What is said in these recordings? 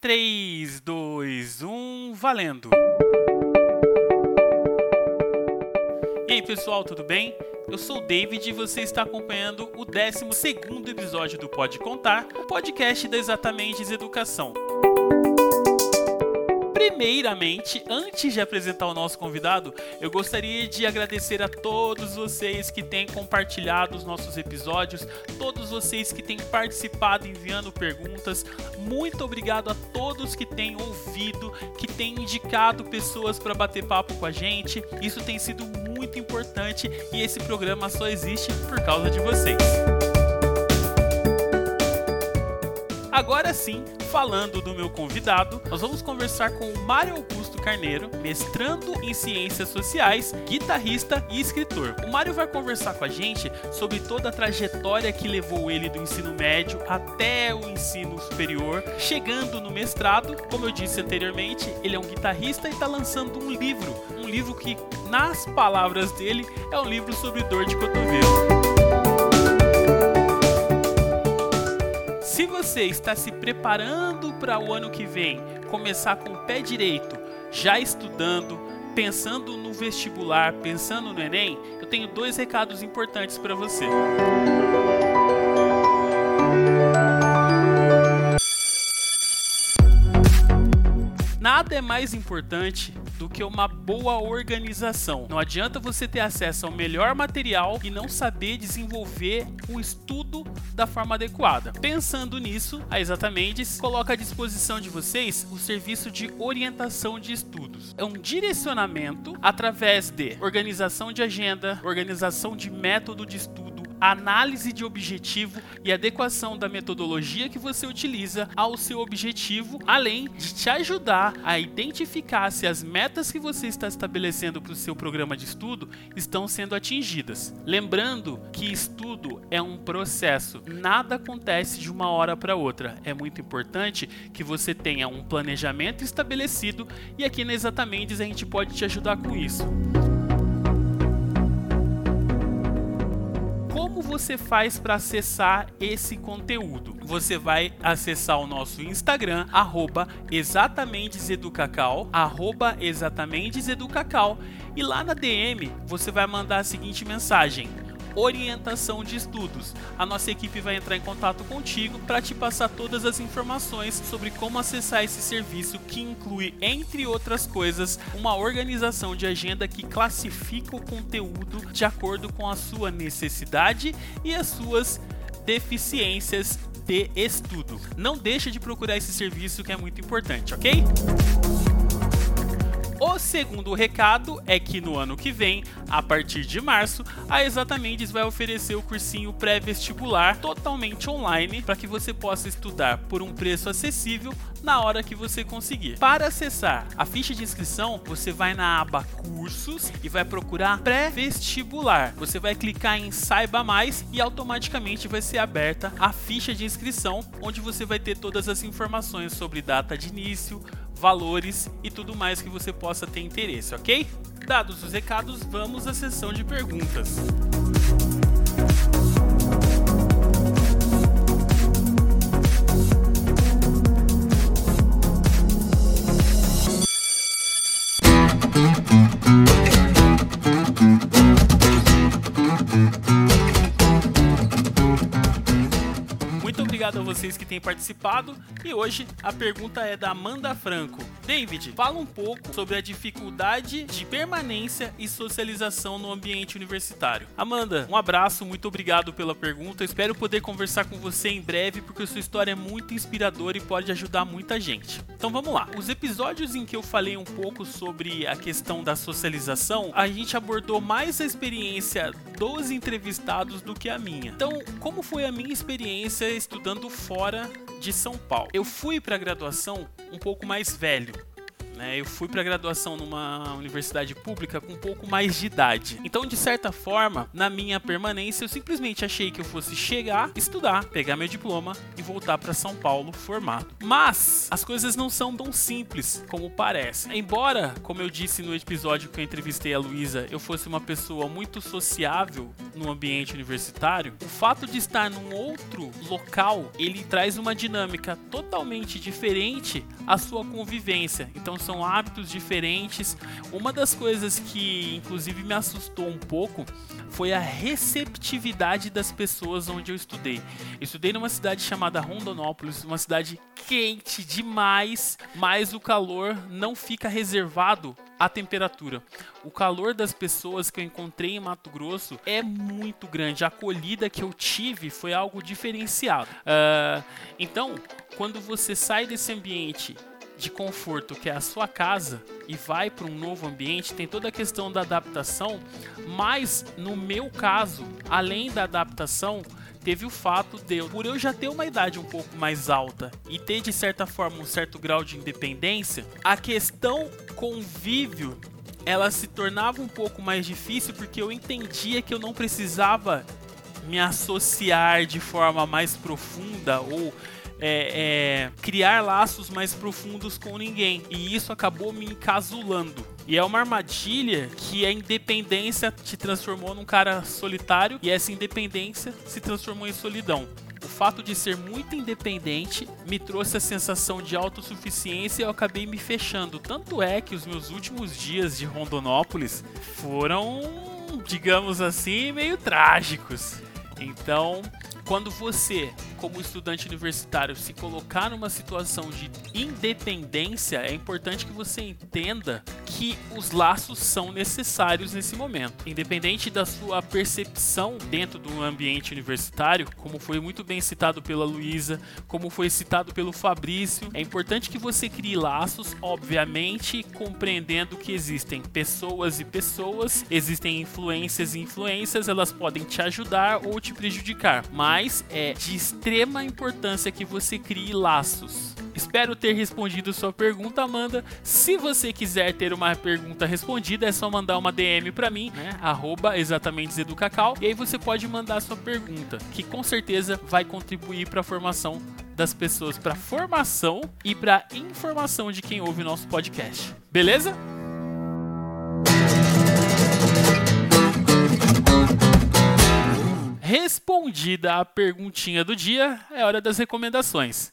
3, 2, 1, valendo! E aí pessoal, tudo bem? Eu sou o David e você está acompanhando o 12 episódio do Pode Contar, podcast da Exatamente Educação. Primeiramente, antes de apresentar o nosso convidado, eu gostaria de agradecer a todos vocês que têm compartilhado os nossos episódios, todos vocês que têm participado enviando perguntas. Muito obrigado a todos que têm ouvido, que têm indicado pessoas para bater papo com a gente. Isso tem sido muito importante e esse programa só existe por causa de vocês. Agora sim, falando do meu convidado, nós vamos conversar com o Mário Augusto Carneiro, mestrando em Ciências Sociais, guitarrista e escritor. O Mário vai conversar com a gente sobre toda a trajetória que levou ele do ensino médio até o ensino superior, chegando no mestrado. Como eu disse anteriormente, ele é um guitarrista e está lançando um livro, um livro que, nas palavras dele, é um livro sobre dor de cotovelo. Se você está se preparando para o ano que vem, começar com o pé direito, já estudando, pensando no vestibular, pensando no Enem, eu tenho dois recados importantes para você. Nada é mais importante do que uma boa organização. Não adianta você ter acesso ao melhor material e não saber desenvolver o estudo da forma adequada. Pensando nisso, a Exatamente coloca à disposição de vocês o serviço de orientação de estudos. É um direcionamento através de organização de agenda, organização de método de estudo análise de objetivo e adequação da metodologia que você utiliza ao seu objetivo, além de te ajudar a identificar se as metas que você está estabelecendo para o seu programa de estudo estão sendo atingidas. Lembrando que estudo é um processo, nada acontece de uma hora para outra. É muito importante que você tenha um planejamento estabelecido e aqui na Exatamente a gente pode te ajudar com isso. Você faz para acessar esse conteúdo? Você vai acessar o nosso Instagram, arroba exatamentesEducacau, arroba exatamentesEducacau, e lá na DM você vai mandar a seguinte mensagem orientação de estudos. A nossa equipe vai entrar em contato contigo para te passar todas as informações sobre como acessar esse serviço que inclui, entre outras coisas, uma organização de agenda que classifica o conteúdo de acordo com a sua necessidade e as suas deficiências de estudo. Não deixa de procurar esse serviço que é muito importante, ok? O segundo recado é que no ano que vem, a partir de março, a Exatamente vai oferecer o cursinho pré-vestibular totalmente online para que você possa estudar por um preço acessível na hora que você conseguir. Para acessar a ficha de inscrição, você vai na aba Cursos e vai procurar pré-vestibular. Você vai clicar em Saiba Mais e automaticamente vai ser aberta a ficha de inscrição, onde você vai ter todas as informações sobre data de início, valores e tudo mais que você possa ter interesse, ok? Dados os recados, vamos à sessão de perguntas. Obrigado a vocês que têm participado. E hoje a pergunta é da Amanda Franco. David, fala um pouco sobre a dificuldade de permanência e socialização no ambiente universitário. Amanda, um abraço, muito obrigado pela pergunta. espero poder conversar com você em breve porque sua história é muito inspiradora e pode ajudar muita gente. Então vamos lá. Os episódios em que eu falei um pouco sobre a questão da socialização, a gente abordou mais a experiência dos entrevistados do que a minha. Então, como foi a minha experiência estudando fora de São Paulo? Eu fui para a graduação um pouco mais velho Né? Eu fui para graduação numa universidade pública com um pouco mais de idade. Então, de certa forma, na minha permanência, eu simplesmente achei que eu fosse chegar, estudar, pegar meu diploma e voltar para São Paulo formado. Mas as coisas não são tão simples como parece. Embora, como eu disse no episódio que eu entrevistei a Luísa, eu fosse uma pessoa muito sociável no ambiente universitário, o fato de estar num outro local, ele traz uma dinâmica totalmente diferente à sua convivência. Então são hábitos diferentes. Uma das coisas que inclusive me assustou um pouco foi a receptividade das pessoas onde eu estudei. Eu estudei numa cidade chamada Rondonópolis, uma cidade quente demais, mas o calor não fica reservado à temperatura. O calor das pessoas que eu encontrei em Mato Grosso é muito grande. A acolhida que eu tive foi algo diferenciado. Uh, então, quando você sai desse ambiente de conforto que é a sua casa e vai para um novo ambiente, tem toda a questão da adaptação, mas no meu caso, além da adaptação, teve o fato de, por eu já ter uma idade um pouco mais alta e ter de certa forma um certo grau de independência, a questão convívio ela se tornava um pouco mais difícil porque eu entendia que eu não precisava me associar de forma mais profunda ou é, é, criar laços mais profundos com ninguém. E isso acabou me encasulando. E é uma armadilha que a independência te transformou num cara solitário e essa independência se transformou em solidão. O fato de ser muito independente me trouxe a sensação de autossuficiência e eu acabei me fechando. Tanto é que os meus últimos dias de Rondonópolis foram, digamos assim, meio trágicos. Então, quando você, como estudante universitário, se colocar numa situação de independência, é importante que você entenda que os laços são necessários nesse momento. Independente da sua percepção dentro do ambiente universitário, como foi muito bem citado pela Luísa, como foi citado pelo Fabrício, é importante que você crie laços, obviamente, compreendendo que existem pessoas e pessoas, existem influências e influências, elas podem te ajudar ou te prejudicar, mas mas é de extrema importância que você crie laços. Espero ter respondido sua pergunta, Amanda. Se você quiser ter uma pergunta respondida, é só mandar uma DM para mim, né? Arroba exatamente Educacau. E aí você pode mandar sua pergunta, que com certeza vai contribuir para a formação das pessoas, para formação e para informação de quem ouve o nosso podcast. Beleza? Respondida a perguntinha do dia, é hora das recomendações.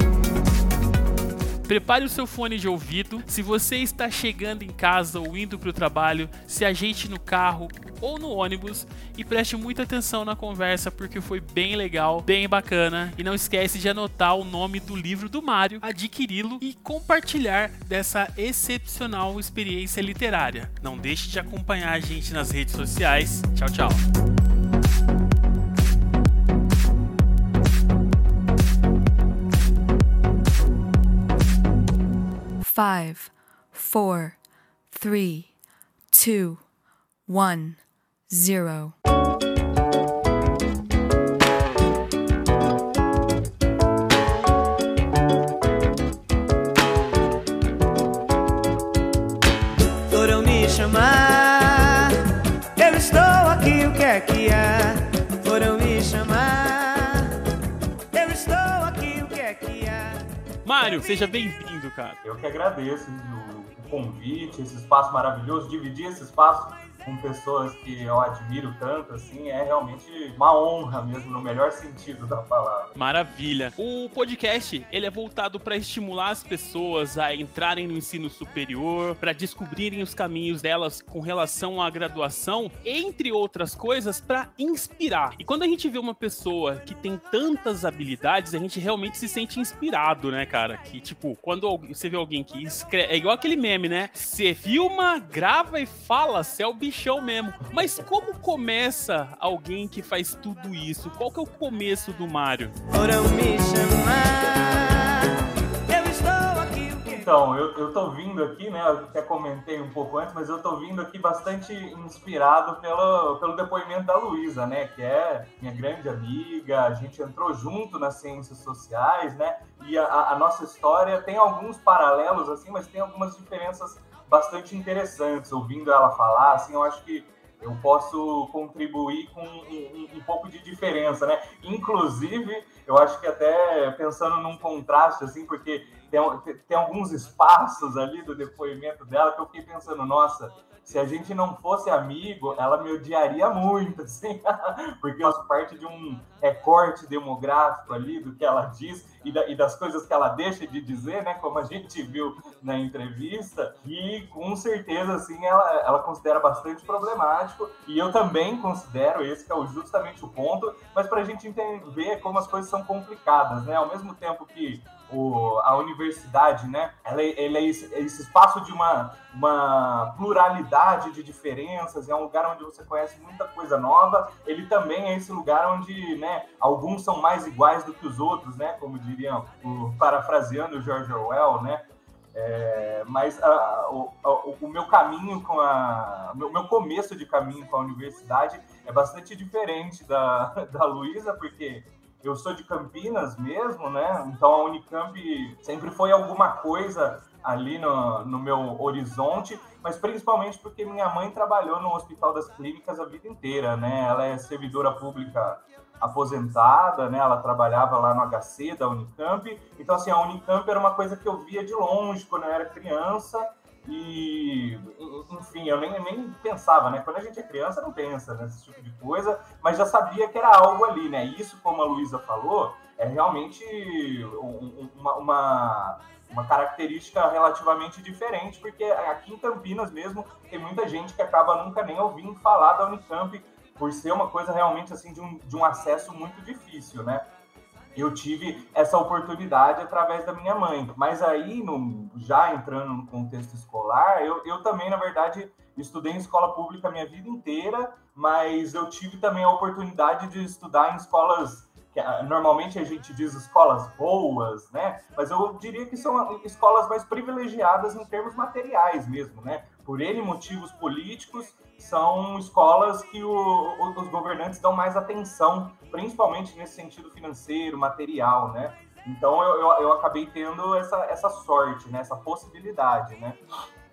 Prepare o seu fone de ouvido. Se você está chegando em casa ou indo para o trabalho, se ajeite no carro ou no ônibus e preste muita atenção na conversa porque foi bem legal, bem bacana. E não esquece de anotar o nome do livro do Mário, adquiri-lo e compartilhar dessa excepcional experiência literária. Não deixe de acompanhar a gente nas redes sociais. Tchau, tchau. Five, four, three, two, one, zero. Foram me chamar, Mário, seja bem-vindo cara. Eu que agradeço o, convite, esse espaço maravilhoso, dividir esse espaço com pessoas que eu admiro tanto, assim, é realmente uma honra mesmo, no melhor sentido da palavra. Maravilha. O podcast, ele é voltado para estimular as pessoas a entrarem no ensino superior, para descobrirem os caminhos delas com relação à graduação, entre outras coisas, para inspirar. E quando a gente vê uma pessoa que tem tantas habilidades, a gente realmente se sente inspirado, né, cara? Que, tipo, quando você vê alguém que escreve... É igual aquele meme, né? Você filma, grava e fala, você é o bicho bichão mesmo. Mas como começa alguém que faz tudo isso? Qual que é o começo do Mario? Então, eu, eu tô vindo aqui, né? Eu até comentei um pouco antes, mas eu tô vindo aqui bastante inspirado pelo, pelo depoimento da Luísa, né? Que é minha grande amiga, a gente entrou junto nas ciências sociais, né? E a, a nossa história tem alguns paralelos, assim, mas tem algumas diferenças bastante interessantes. Ouvindo ela falar, assim, eu acho que eu posso contribuir com um, um, um, pouco de diferença, né? Inclusive, eu acho que até pensando num contraste, assim, porque tem, tem alguns espaços ali do depoimento dela que eu fiquei pensando, nossa, se a gente não fosse amigo, ela me odiaria muito, assim, porque eu faço parte de um recorte demográfico ali do que ela diz e, da, e, das coisas que ela deixa de dizer, né, como a gente viu na entrevista, e com certeza, assim, ela, ela considera bastante problemático, e eu também considero esse que é justamente o ponto, mas para a gente entender, como as coisas são complicadas, né, ao mesmo tempo que o, a universidade, né? Ela, é, ela é esse, é esse, espaço de uma, uma pluralidade de diferenças, é um lugar onde você conhece muita coisa nova. Ele também é esse lugar onde, né, alguns são mais iguais do que os outros, né? Como diriam, o, parafraseando o George Orwell, né? É, mas a, o, o, meu caminho com a. O meu, começo de caminho com a universidade é bastante diferente da, da Luísa, porque eu sou de Campinas mesmo, né? Então a Unicamp sempre foi alguma coisa ali no, no meu horizonte, mas principalmente porque minha mãe trabalhou no Hospital das Clínicas a vida inteira, né? Ela é servidora pública aposentada, né? Ela trabalhava lá no HC da Unicamp. Então, assim, a Unicamp era uma coisa que eu via de longe quando eu era criança e, enfim, eu nem, nem pensava, né? Quando a gente é criança, não pensa nesse tipo de coisa, mas já sabia que era algo ali, né? Isso, como a Luísa falou, é realmente uma, uma, uma, característica relativamente diferente, porque aqui em Campinas mesmo tem muita gente que acaba nunca nem ouvindo falar da Unicamp por ser uma coisa realmente assim de um, de um acesso muito difícil, né? Eu tive essa oportunidade através da minha mãe. Mas aí, no, já entrando no contexto escolar, eu, eu também, na verdade, estudei em escola pública a minha vida inteira, mas eu tive também a oportunidade de estudar em escolas que ah, normalmente a gente diz escolas boas, né? Mas eu diria que são escolas mais privilegiadas em termos materiais mesmo, né? Por N motivos políticos são escolas que o, os governantes dão mais atenção, principalmente nesse sentido financeiro, material, né? Então eu, eu, eu acabei tendo essa, essa sorte, né? essa possibilidade, né?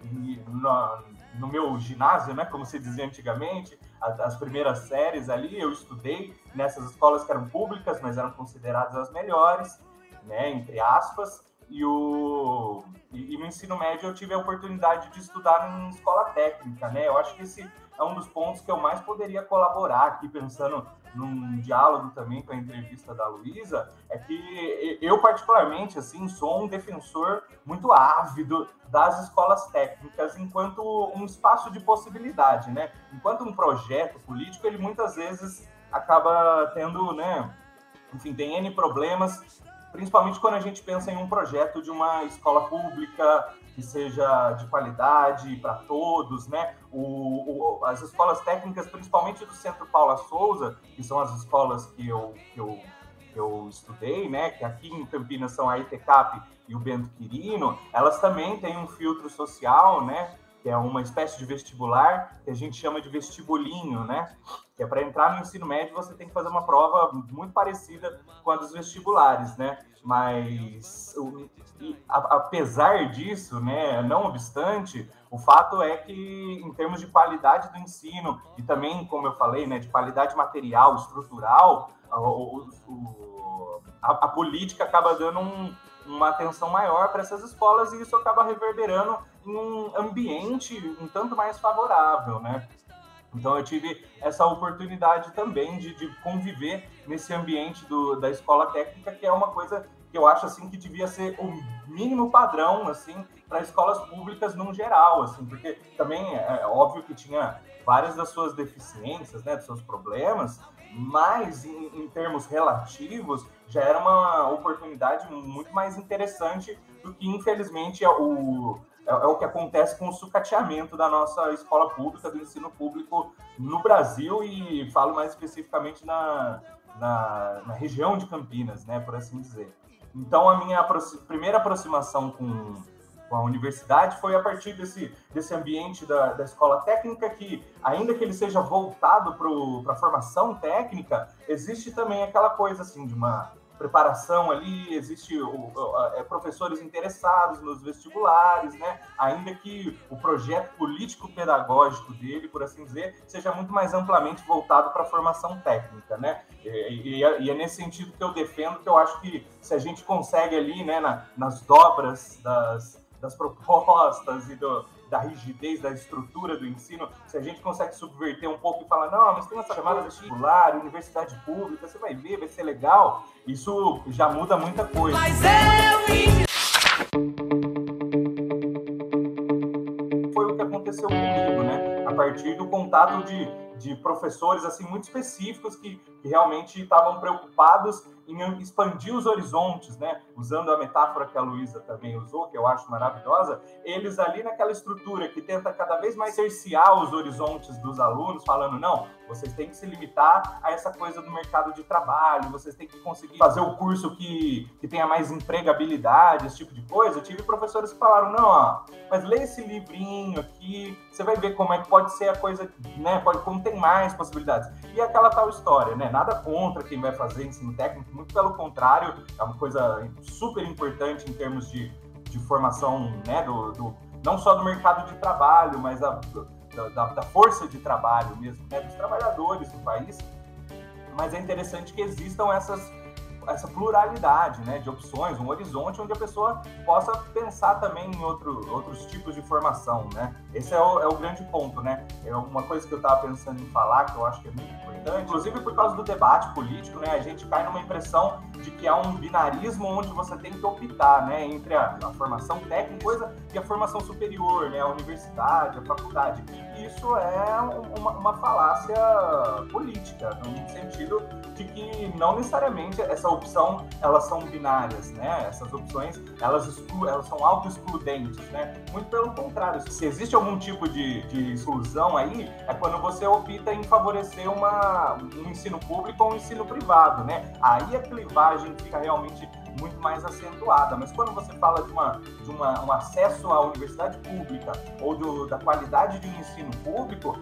E no, no meu ginásio, né? Como se dizia antigamente, as, as, primeiras séries ali, eu estudei nessas escolas que eram públicas, mas eram consideradas as melhores, né? Entre aspas. E, o, e, e, no ensino médio eu tive a oportunidade de estudar em escola técnica, né? Eu acho que esse é um dos pontos que eu mais poderia colaborar aqui, pensando num diálogo também com a entrevista da Luísa, é que eu, particularmente, assim, sou um defensor muito ávido das escolas técnicas enquanto um espaço de possibilidade, né? Enquanto um projeto político, ele muitas vezes acaba tendo, né? Enfim, tem N problemas principalmente quando a gente pensa em um projeto de uma escola pública que seja de qualidade para todos, né? O, o, as escolas técnicas, principalmente do Centro Paula Souza, que são as escolas que eu, que eu, que eu estudei, né? Que aqui em Campinas são a ITCAP e o Bento Quirino, elas também têm um filtro social, né? Que é uma espécie de vestibular que a gente chama de vestibulinho, né? que é para entrar no ensino médio você tem que fazer uma prova muito parecida com a dos vestibulares, né? Mas apesar disso, né, não obstante, o fato é que em termos de qualidade do ensino e também, como eu falei, né, de qualidade material, estrutural, a, a, a política acaba dando um, uma atenção maior para essas escolas e isso acaba reverberando em um ambiente um tanto mais favorável, né? Então eu tive essa oportunidade também de, de conviver nesse ambiente do, da escola técnica, que é uma coisa que eu acho assim que devia ser o mínimo padrão assim para escolas públicas no geral, assim, porque também é, é óbvio que tinha várias das suas deficiências, né, dos seus problemas, mas em, em termos relativos já era uma oportunidade muito mais interessante do que infelizmente o é, é, o que acontece com o sucateamento da nossa escola pública, do ensino público no Brasil e falo mais especificamente na, na, na região de Campinas, né, por assim dizer. Então, a minha primeira aproximação com, com a universidade, foi a partir desse, desse ambiente da, da escola técnica que, ainda que ele seja voltado para a formação técnica, existe também aquela coisa assim de uma preparação ali, existe o, é, professores interessados nos vestibulares, né? Ainda que o projeto político-pedagógico dele, por assim dizer, seja muito mais amplamente voltado para a formação técnica, né? E, e, e, é nesse sentido que eu defendo, que eu acho que se a gente consegue ali, né, na, nas dobras das, das propostas e do, da rigidez da estrutura do ensino, se a gente consegue subverter um pouco e falar, não, mas tem essa chamada vestibular, universidade pública, você vai ver, vai ser legal, isso já muda muita coisa. Mas eu... Foi o que aconteceu comigo, né? A partir do contato de, de professores assim muito específicos que, que realmente estavam preocupados em expandir os horizontes, né? Usando a metáfora que a Luísa também usou, que eu acho maravilhosa, eles ali naquela estrutura que tenta cada vez mais cercear os horizontes dos alunos, falando, não, vocês têm que se limitar a essa coisa do mercado de trabalho, vocês têm que conseguir fazer o curso que, que tenha mais empregabilidade, esse tipo de coisa. Eu tive professores que falaram, não, ó, mas lê esse livrinho aqui, você vai ver como é que pode ser a coisa, né? Pode, como tem mais possibilidades. E aquela tal história, né? Nada contra quem vai fazer ensino técnico, muito pelo contrário, é uma coisa super importante em termos de, de formação, né, do, do não só do mercado de trabalho, mas da, da, da força de trabalho mesmo, né, dos trabalhadores do país. Mas é interessante que existam essas essa pluralidade né, de opções, um horizonte onde a pessoa possa pensar também em outro, outros tipos de formação. Né? Esse é o, é o grande ponto. Né? É uma coisa que eu estava pensando em falar, que eu acho que é muito importante, inclusive por causa do debate político, né, a gente cai numa impressão de que há um binarismo onde você tem que optar né, entre a, a formação técnica coisa, e a formação superior, né, a universidade, a faculdade. E isso é uma, uma falácia política, no sentido de que não necessariamente essa opção elas são binárias, né? Essas opções elas, exclu elas são auto-excludentes, né? Muito pelo contrário, se existe algum tipo de, de exclusão aí, é quando você opta em favorecer uma, um ensino público ou um ensino privado, né? Aí a clivagem fica realmente muito mais acentuada. Mas quando você fala de, uma, de uma, um acesso à universidade pública ou do, da qualidade de um ensino público,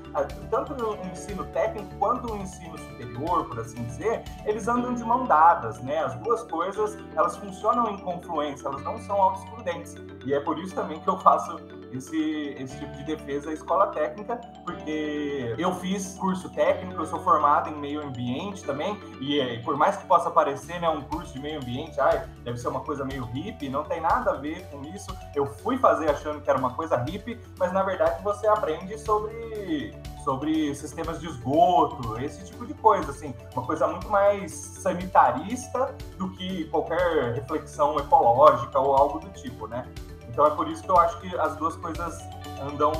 tanto no ensino técnico quanto no ensino superior, por assim dizer, eles andam de mão dadas, né? As duas coisas, elas funcionam em confluência, elas não são auto-excludentes. E é por isso também que eu faço esse, esse tipo de defesa à escola técnica, porque eu fiz curso técnico, eu sou formado em meio ambiente também, e, e por mais que possa parecer né, um curso de meio ambiente, ai, deve ser uma coisa meio hippie, não tem nada a ver com isso. Eu fui fazer achando que era uma coisa hippie, mas na verdade você aprende sobre sobre sistemas de esgoto, esse tipo de coisa, assim, uma coisa muito mais sanitarista do que qualquer reflexão ecológica ou algo do tipo, né? Então é por isso que eu acho que as duas coisas andam,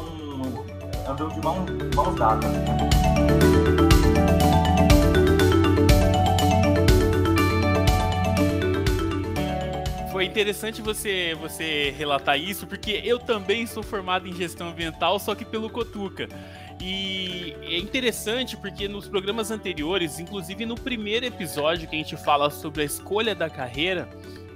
andam de mão, mãos dadas. Foi interessante você, você relatar isso, porque eu também sou formado em gestão ambiental, só que pelo Cotuca. E é interessante porque nos programas anteriores, inclusive no primeiro episódio que a gente fala sobre a escolha da carreira,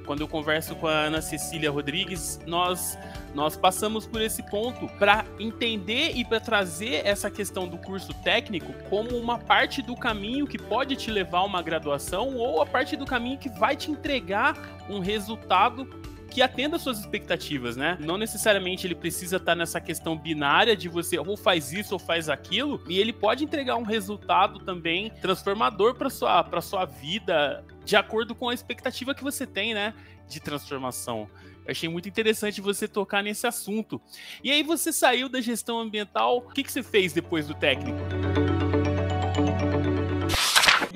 quando eu converso com a Ana Cecília Rodrigues, nós nós passamos por esse ponto para entender e para trazer essa questão do curso técnico como uma parte do caminho que pode te levar a uma graduação ou a parte do caminho que vai te entregar um resultado que atenda às suas expectativas, né? Não necessariamente ele precisa estar nessa questão binária de você ou faz isso ou faz aquilo, e ele pode entregar um resultado também transformador para sua para sua vida, de acordo com a expectativa que você tem, né, de transformação. Eu achei muito interessante você tocar nesse assunto. E aí você saiu da gestão ambiental, o que, que você fez depois do técnico?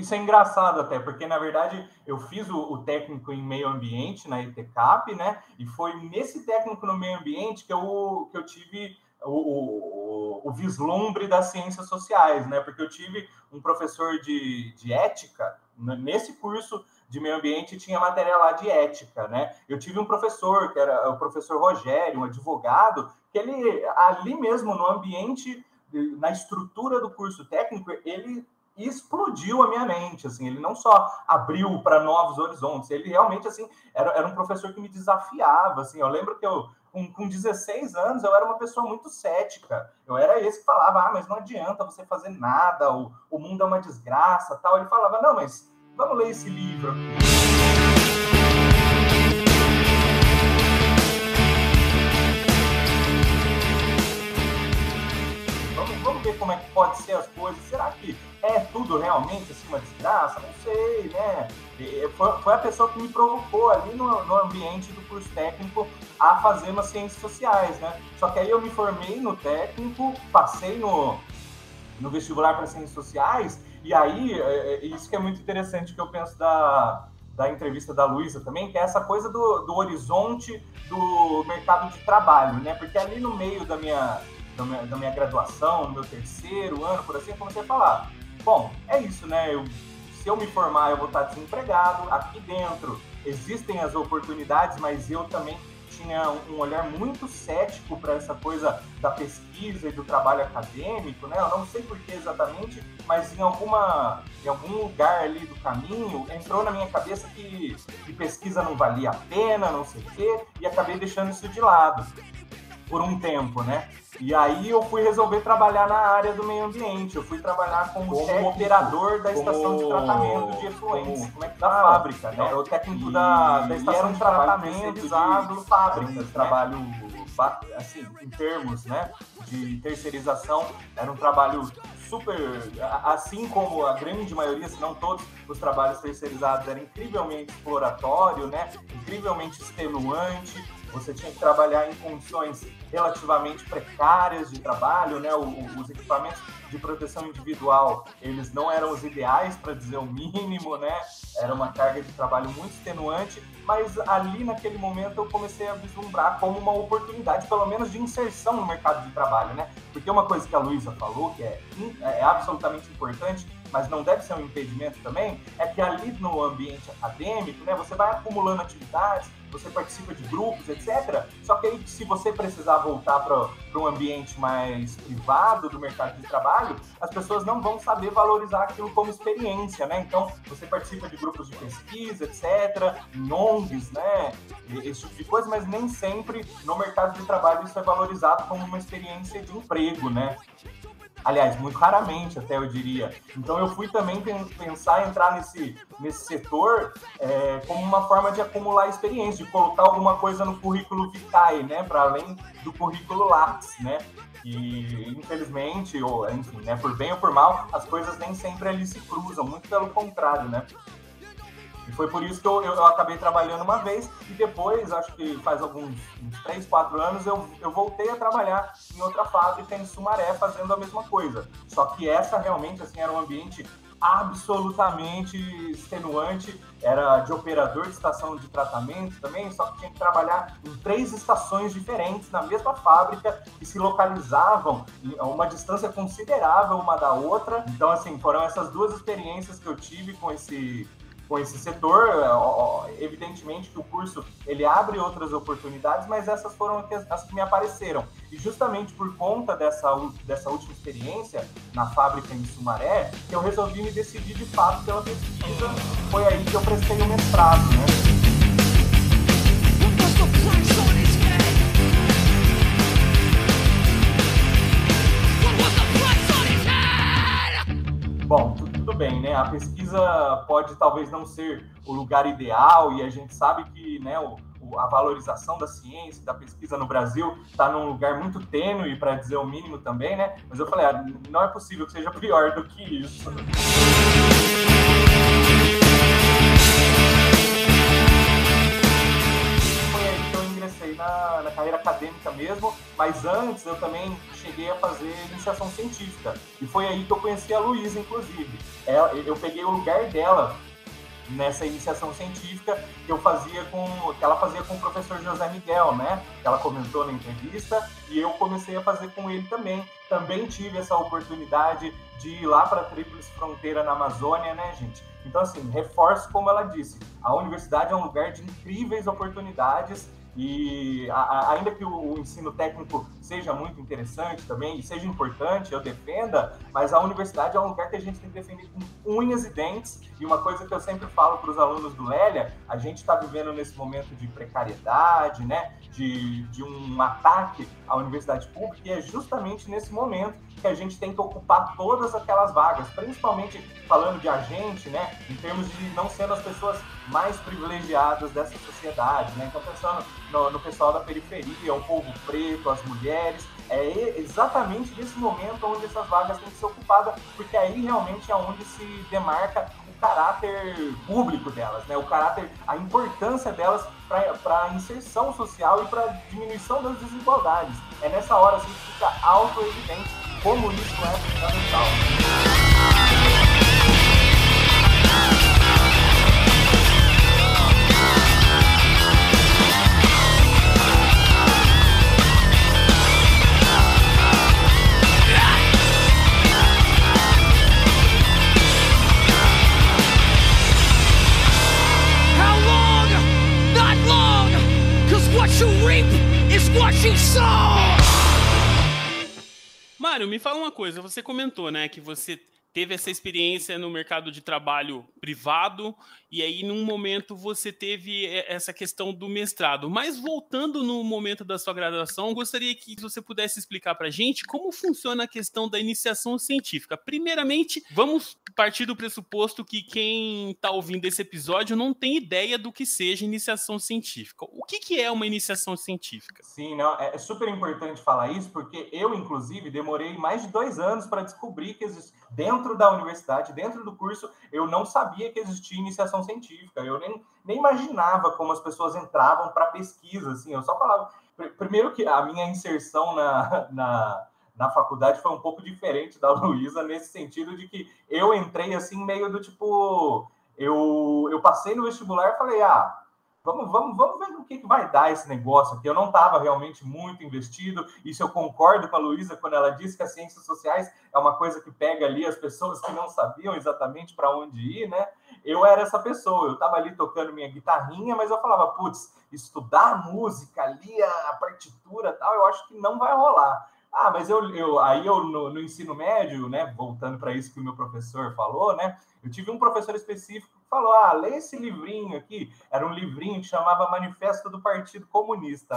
isso é engraçado até, porque na verdade eu fiz o, o, técnico em meio ambiente na ETCAP, né? E foi nesse técnico no meio ambiente que eu, que eu tive o, o, o vislumbre das ciências sociais, né? Porque eu tive um professor de, de ética nesse curso de meio ambiente tinha matéria lá de ética, né? Eu tive um professor, que era o professor Rogério, um advogado, que ele ali mesmo no ambiente, na estrutura do curso técnico, ele explodiu a minha mente, assim, ele não só abriu para novos horizontes, ele realmente, assim, era, era um professor que me desafiava, assim, eu lembro que eu, com, com 16 anos, eu era uma pessoa muito cética, eu era esse que falava, ah, mas não adianta você fazer nada, o, o mundo é uma desgraça, tal, ele falava, não, mas vamos ler esse livro aqui. como é que pode ser as coisas. Será que é tudo realmente assim uma desgraça? Não sei, né? Foi, foi a pessoa que me provocou ali no, no ambiente do curso técnico a fazer umas ciências sociais, né? Só que aí eu me formei no técnico, passei no, no vestibular para ciências sociais, e aí, é, é, isso que é muito interessante que eu penso da, da entrevista da Luísa também, que é essa coisa do, do horizonte do mercado de trabalho, né? Porque ali no meio da minha da minha, da minha graduação, no meu terceiro ano, por assim, eu comecei a falar: bom, é isso, né? Eu, se eu me formar, eu vou estar desempregado. Aqui dentro existem as oportunidades, mas eu também tinha um olhar muito cético para essa coisa da pesquisa e do trabalho acadêmico, né? Eu não sei por que exatamente, mas em alguma em algum lugar ali do caminho entrou na minha cabeça que, que pesquisa não valia a pena, não sei o quê, e acabei deixando isso de lado por um tempo, né? E aí eu fui resolver trabalhar na área do meio ambiente. Eu fui trabalhar como, como operador da como, estação de tratamento de efluentes como, como é que da fábrica, né? O técnico e, da, da estação de tratamento de fábrica. Trabalho assim, em termos, né, de terceirização, era um trabalho super, assim como a grande maioria, se não todos os trabalhos terceirizados, era incrivelmente exploratório, né, incrivelmente extenuante, você tinha que trabalhar em condições relativamente precárias de trabalho, né? O, os equipamentos de proteção individual, eles não eram os ideais, para dizer o mínimo, né? Era uma carga de trabalho muito extenuante, mas ali naquele momento eu comecei a vislumbrar como uma oportunidade, pelo menos de inserção no mercado de trabalho, né? Porque uma coisa que a Luísa falou, que é, é absolutamente importante, mas não deve ser um impedimento também, é que ali no ambiente acadêmico, né, você vai acumulando atividades, você participa de grupos, etc. Só que aí, se você precisar voltar para um ambiente mais privado do mercado de trabalho, as pessoas não vão saber valorizar aquilo como experiência, né? Então, você participa de grupos de pesquisa, etc., ONGs, né? Esse tipo de coisa, mas nem sempre no mercado de trabalho isso é valorizado como uma experiência de emprego, né? Aliás, muito raramente, até eu diria. Então, eu fui também pensar entrar nesse, nesse setor é, como uma forma de acumular experiência, de colocar alguma coisa no currículo vitae, né? Para além do currículo Lattes, né? E, infelizmente, ou enfim, né, por bem ou por mal, as coisas nem sempre ali se cruzam, muito pelo contrário, né? E foi por isso que eu, eu, eu, acabei trabalhando uma vez e depois, acho que faz alguns uns 3, 4 anos, eu, eu voltei a trabalhar em outra fábrica em Sumaré fazendo a mesma coisa. Só que essa realmente assim, era um ambiente absolutamente extenuante, era de operador de estação de tratamento também, só que tinha que trabalhar em três estações diferentes na mesma fábrica que se localizavam a uma distância considerável uma da outra. Então, assim, foram essas duas experiências que eu tive com esse com esse setor. É, evidentemente que o curso ele abre outras oportunidades, mas essas foram as que me apareceram. E justamente por conta dessa, dessa última experiência na fábrica em Sumaré, eu resolvi me decidir de fato pela pesquisa. Foi aí que eu prestei o mestrado, né? Bem, né? A pesquisa pode talvez não ser o lugar ideal e a gente sabe que, né, o, a valorização da ciência, da pesquisa no Brasil está num lugar muito tênue, para dizer o mínimo também, né? Mas eu falei, ah, não é possível que seja pior do que isso. Na, na, carreira acadêmica mesmo, mas antes eu também cheguei a fazer iniciação científica. E foi aí que eu conheci a Luísa, inclusive. Ela, eu peguei o lugar dela nessa iniciação científica que eu fazia com que ela fazia com o professor José Miguel, né? Ela comentou na entrevista e eu comecei a fazer com ele também. Também tive essa oportunidade de ir lá para a Tríplice Fronteira na Amazônia, né, gente? Então assim, reforço como ela disse, a universidade é um lugar de incríveis oportunidades E a, a, ainda que o, o, ensino técnico seja muito interessante também, e seja importante, eu defenda, mas a universidade é um lugar que a gente tem que defender com unhas e dentes. E uma coisa que eu sempre falo para os alunos do Lélia, a gente está vivendo nesse momento de precariedade, né? De, de um ataque à universidade pública, e é justamente nesse momento que a gente tem que ocupar todas aquelas vagas, principalmente falando de agente, né, em termos de não sendo as pessoas mais privilegiadas dessa sociedade, né? Então pensando no, no pessoal da periferia, o povo preto, as mulheres, é exatamente nesse momento onde essas vagas têm que ser ocupadas, porque aí realmente é onde se demarca caráter público delas, né? O caráter, a importância delas para a inserção social e para a diminuição das desigualdades. É nessa hora assim, que fica auto-evidente como isso é fundamental. Me fala uma coisa. Você comentou, né, que você teve essa experiência no mercado de trabalho privado e aí num momento você teve essa questão do mestrado. Mas voltando no momento da sua graduação, gostaria que você pudesse explicar para a gente como funciona a questão da iniciação científica. Primeiramente, vamos partir do pressuposto que quem está ouvindo esse episódio não tem ideia do que seja iniciação científica. O que, que é uma iniciação científica? Sim, não, é, é super importante falar isso porque eu, inclusive, demorei mais de dois anos para descobrir que dentro da universidade, dentro do curso, eu não sabia que existia iniciação científica. Eu nem, nem imaginava como as pessoas entravam para pesquisa, assim. Eu só falava. Primeiro que a minha inserção na, na, na faculdade foi um pouco diferente da Luísa, nesse sentido de que eu entrei assim, meio do tipo. Eu, eu passei no vestibular e falei, ah, vamos, vamos, vamos ver o que, que vai dar esse negócio aqui. Eu não estava realmente muito investido, isso eu concordo com a Luísa quando ela disse que as ciências sociais é uma coisa que pega ali as pessoas que não sabiam exatamente para onde ir, né? Eu era essa pessoa, eu estava ali tocando minha guitarrinha, mas eu falava, putz, estudar música ali, a partitura tal, eu acho que não vai rolar. Ah, mas eu, eu aí eu no, no ensino médio, né, voltando para isso que o meu professor falou, né, eu tive um professor específico falou: ah, lê esse livrinho aqui. Era um livrinho que chamava Manifesto do Partido Comunista.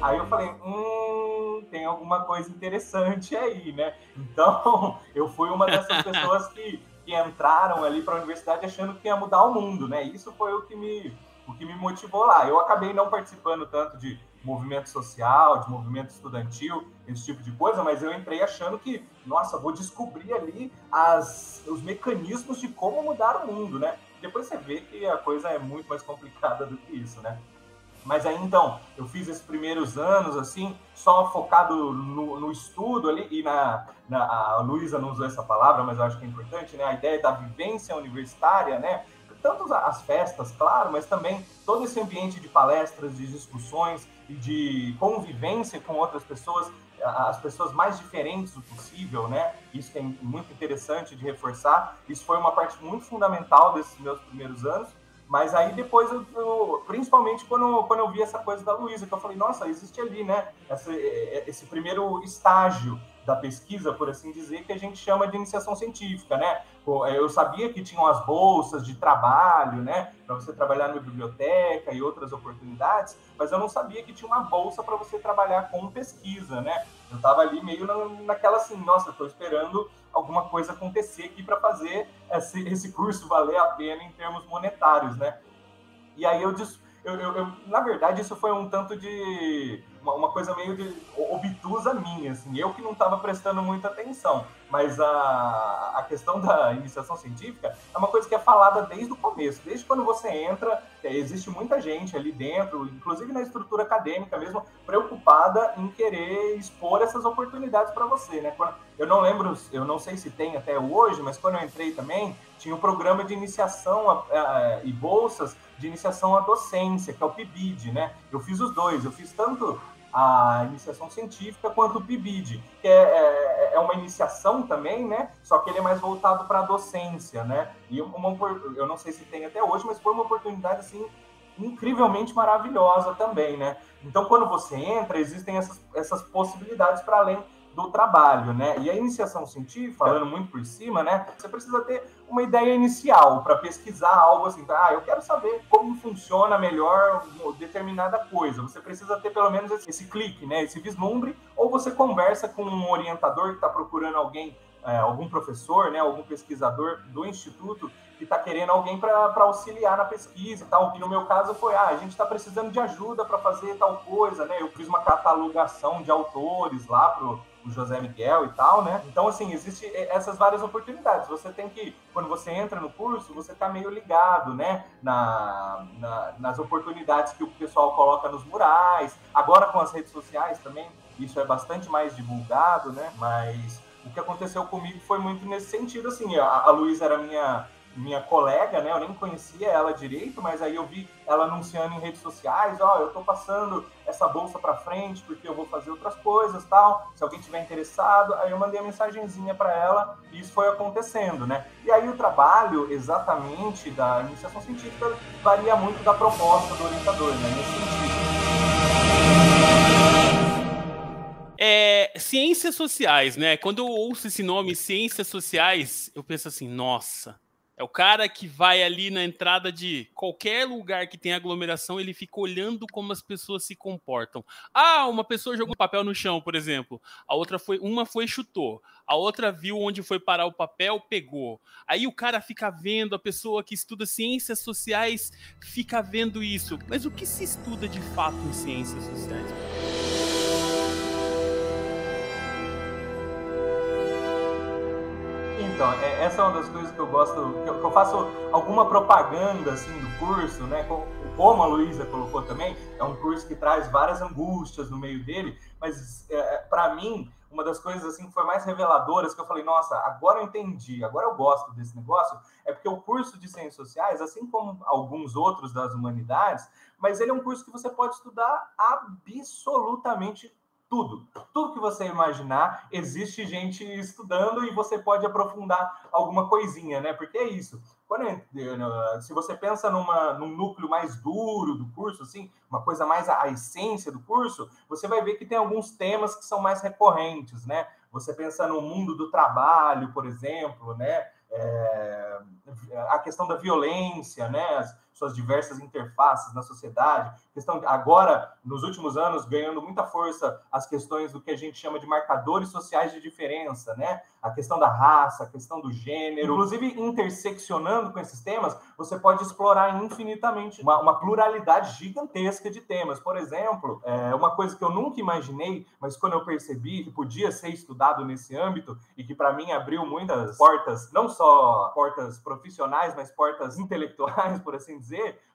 Aí eu falei, hum, tem alguma coisa interessante aí, né? Então, eu fui uma dessas pessoas que, que entraram ali para a universidade achando que ia mudar o mundo, né? Isso foi o que me o que me motivou lá. Eu acabei não participando tanto de movimento social, de movimento estudantil, esse tipo de coisa, mas eu entrei achando que, nossa, vou descobrir ali as, os mecanismos de como mudar o mundo, né? Depois você vê que a coisa é muito mais complicada do que isso, né? Mas aí então, eu fiz esses primeiros anos assim, só focado no, no estudo ali, e na, na a Luísa não usou essa palavra, mas eu acho que é importante, né? A ideia da vivência universitária, né? Tanto as festas, claro, mas também todo esse ambiente de palestras, de discussões e de convivência com outras pessoas, as pessoas mais diferentes do possível, né? Isso é muito interessante de reforçar. Isso foi uma parte muito fundamental desses meus primeiros anos. Mas aí depois, eu, eu, principalmente quando, quando eu vi essa coisa da Luísa, que eu falei, nossa, existe ali, né? Esse, esse primeiro estágio da pesquisa, por assim dizer, que a gente chama de iniciação científica, né? Eu sabia que tinham as bolsas de trabalho, né, para você trabalhar na biblioteca e outras oportunidades, mas eu não sabia que tinha uma bolsa para você trabalhar com pesquisa, né? Eu estava ali meio na, naquela assim, nossa, estou esperando alguma coisa acontecer aqui para fazer esse, esse curso valer a pena em termos monetários, né? E aí eu, eu, eu, eu na verdade, isso foi um tanto de uma, uma, coisa meio de obtusa minha, assim, eu que não estava prestando muita atenção, mas a, a questão da iniciação científica é uma coisa que é falada desde o começo, desde quando você entra, existe muita gente ali dentro, inclusive na estrutura acadêmica mesmo, preocupada em querer expor essas oportunidades para você, né? Quando, eu não lembro, eu não sei se tem até hoje, mas quando eu entrei também, tinha um programa de iniciação a, a, e bolsas de iniciação à docência, que é o PIBID, né? Eu fiz os dois, eu fiz tanto a iniciação científica quanto o PIBID, que é, é, é, uma iniciação também, né? Só que ele é mais voltado para a docência, né? E uma, eu não sei se tem até hoje, mas foi uma oportunidade assim incrivelmente maravilhosa também, né? Então, quando você entra, existem essas, essas possibilidades para além do trabalho, né? E a iniciação científica, falando muito por cima, né? Você precisa ter uma ideia inicial para pesquisar algo assim. Ah, eu quero saber como funciona melhor determinada coisa. Você precisa ter pelo menos esse, esse clique, né? Esse vislumbre. Ou você conversa com um orientador que está procurando alguém, é, algum professor, né? Algum pesquisador do instituto que está querendo alguém para auxiliar na pesquisa e tal. E no meu caso foi, ah, a gente está precisando de ajuda para fazer tal coisa, né? Eu fiz uma catalogação de autores lá pro o José Miguel e tal, né? Então, assim, existe essas várias oportunidades. Você tem que, quando você entra no curso, você tá meio ligado, né? Na, na, nas oportunidades que o pessoal coloca nos murais. Agora com as redes sociais também, isso é bastante mais divulgado, né? Mas o que aconteceu comigo foi muito nesse sentido, assim. A, a Luísa era minha minha colega, né? Eu nem conhecia ela direito, mas aí eu vi ela anunciando em redes sociais, ó, oh, eu tô passando essa bolsa para frente porque eu vou fazer outras coisas, tal. Se alguém tiver interessado, aí eu mandei a mensagenzinha para ela e isso foi acontecendo, né? E aí o trabalho exatamente da iniciação científica varia muito da proposta do orientador, né? Nesse sentido. É, ciências sociais, né? Quando eu ouço esse nome, ciências sociais, eu penso assim, nossa, é o cara que vai ali na entrada de qualquer lugar que tem aglomeração, ele fica olhando como as pessoas se comportam. Ah, uma pessoa jogou papel no chão, por exemplo. A outra foi, uma foi chutou. A outra viu onde foi parar o papel, pegou. Aí o cara fica vendo, a pessoa que estuda ciências sociais fica vendo isso. Mas o que se estuda de fato em ciências sociais? Então, é, essa é uma das coisas que eu gosto, que eu, que eu, faço alguma propaganda assim do curso, né? Como a Luísa colocou também, é um curso que traz várias angústias no meio dele, mas é, é para mim uma das coisas assim que foi mais reveladoras que eu falei, nossa, agora eu entendi, agora eu gosto desse negócio, é porque o curso de ciências sociais, assim como alguns outros das humanidades, mas ele é um curso que você pode estudar absolutamente tudo. Tudo que você imaginar, existe gente estudando e você pode aprofundar alguma coisinha, né? Porque é isso. Quando, se você pensa numa, num núcleo mais duro do curso, assim, uma coisa mais a, a essência do curso, você vai ver que tem alguns temas que são mais recorrentes, né? Você pensa no mundo do trabalho, por exemplo, né? É, a questão da violência, né? Suas diversas interfaces na sociedade, questão agora nos últimos anos ganhando muita força as questões do que a gente chama de marcadores sociais de diferença, né? A questão da raça, a questão do gênero, inclusive interseccionando com esses temas, você pode explorar infinitamente uma, uma pluralidade gigantesca de temas. Por exemplo, é uma coisa que eu nunca imaginei, mas quando eu percebi que podia ser estudado nesse âmbito e que para mim abriu muitas portas, não só portas profissionais, mas portas intelectuais, por assim dizer,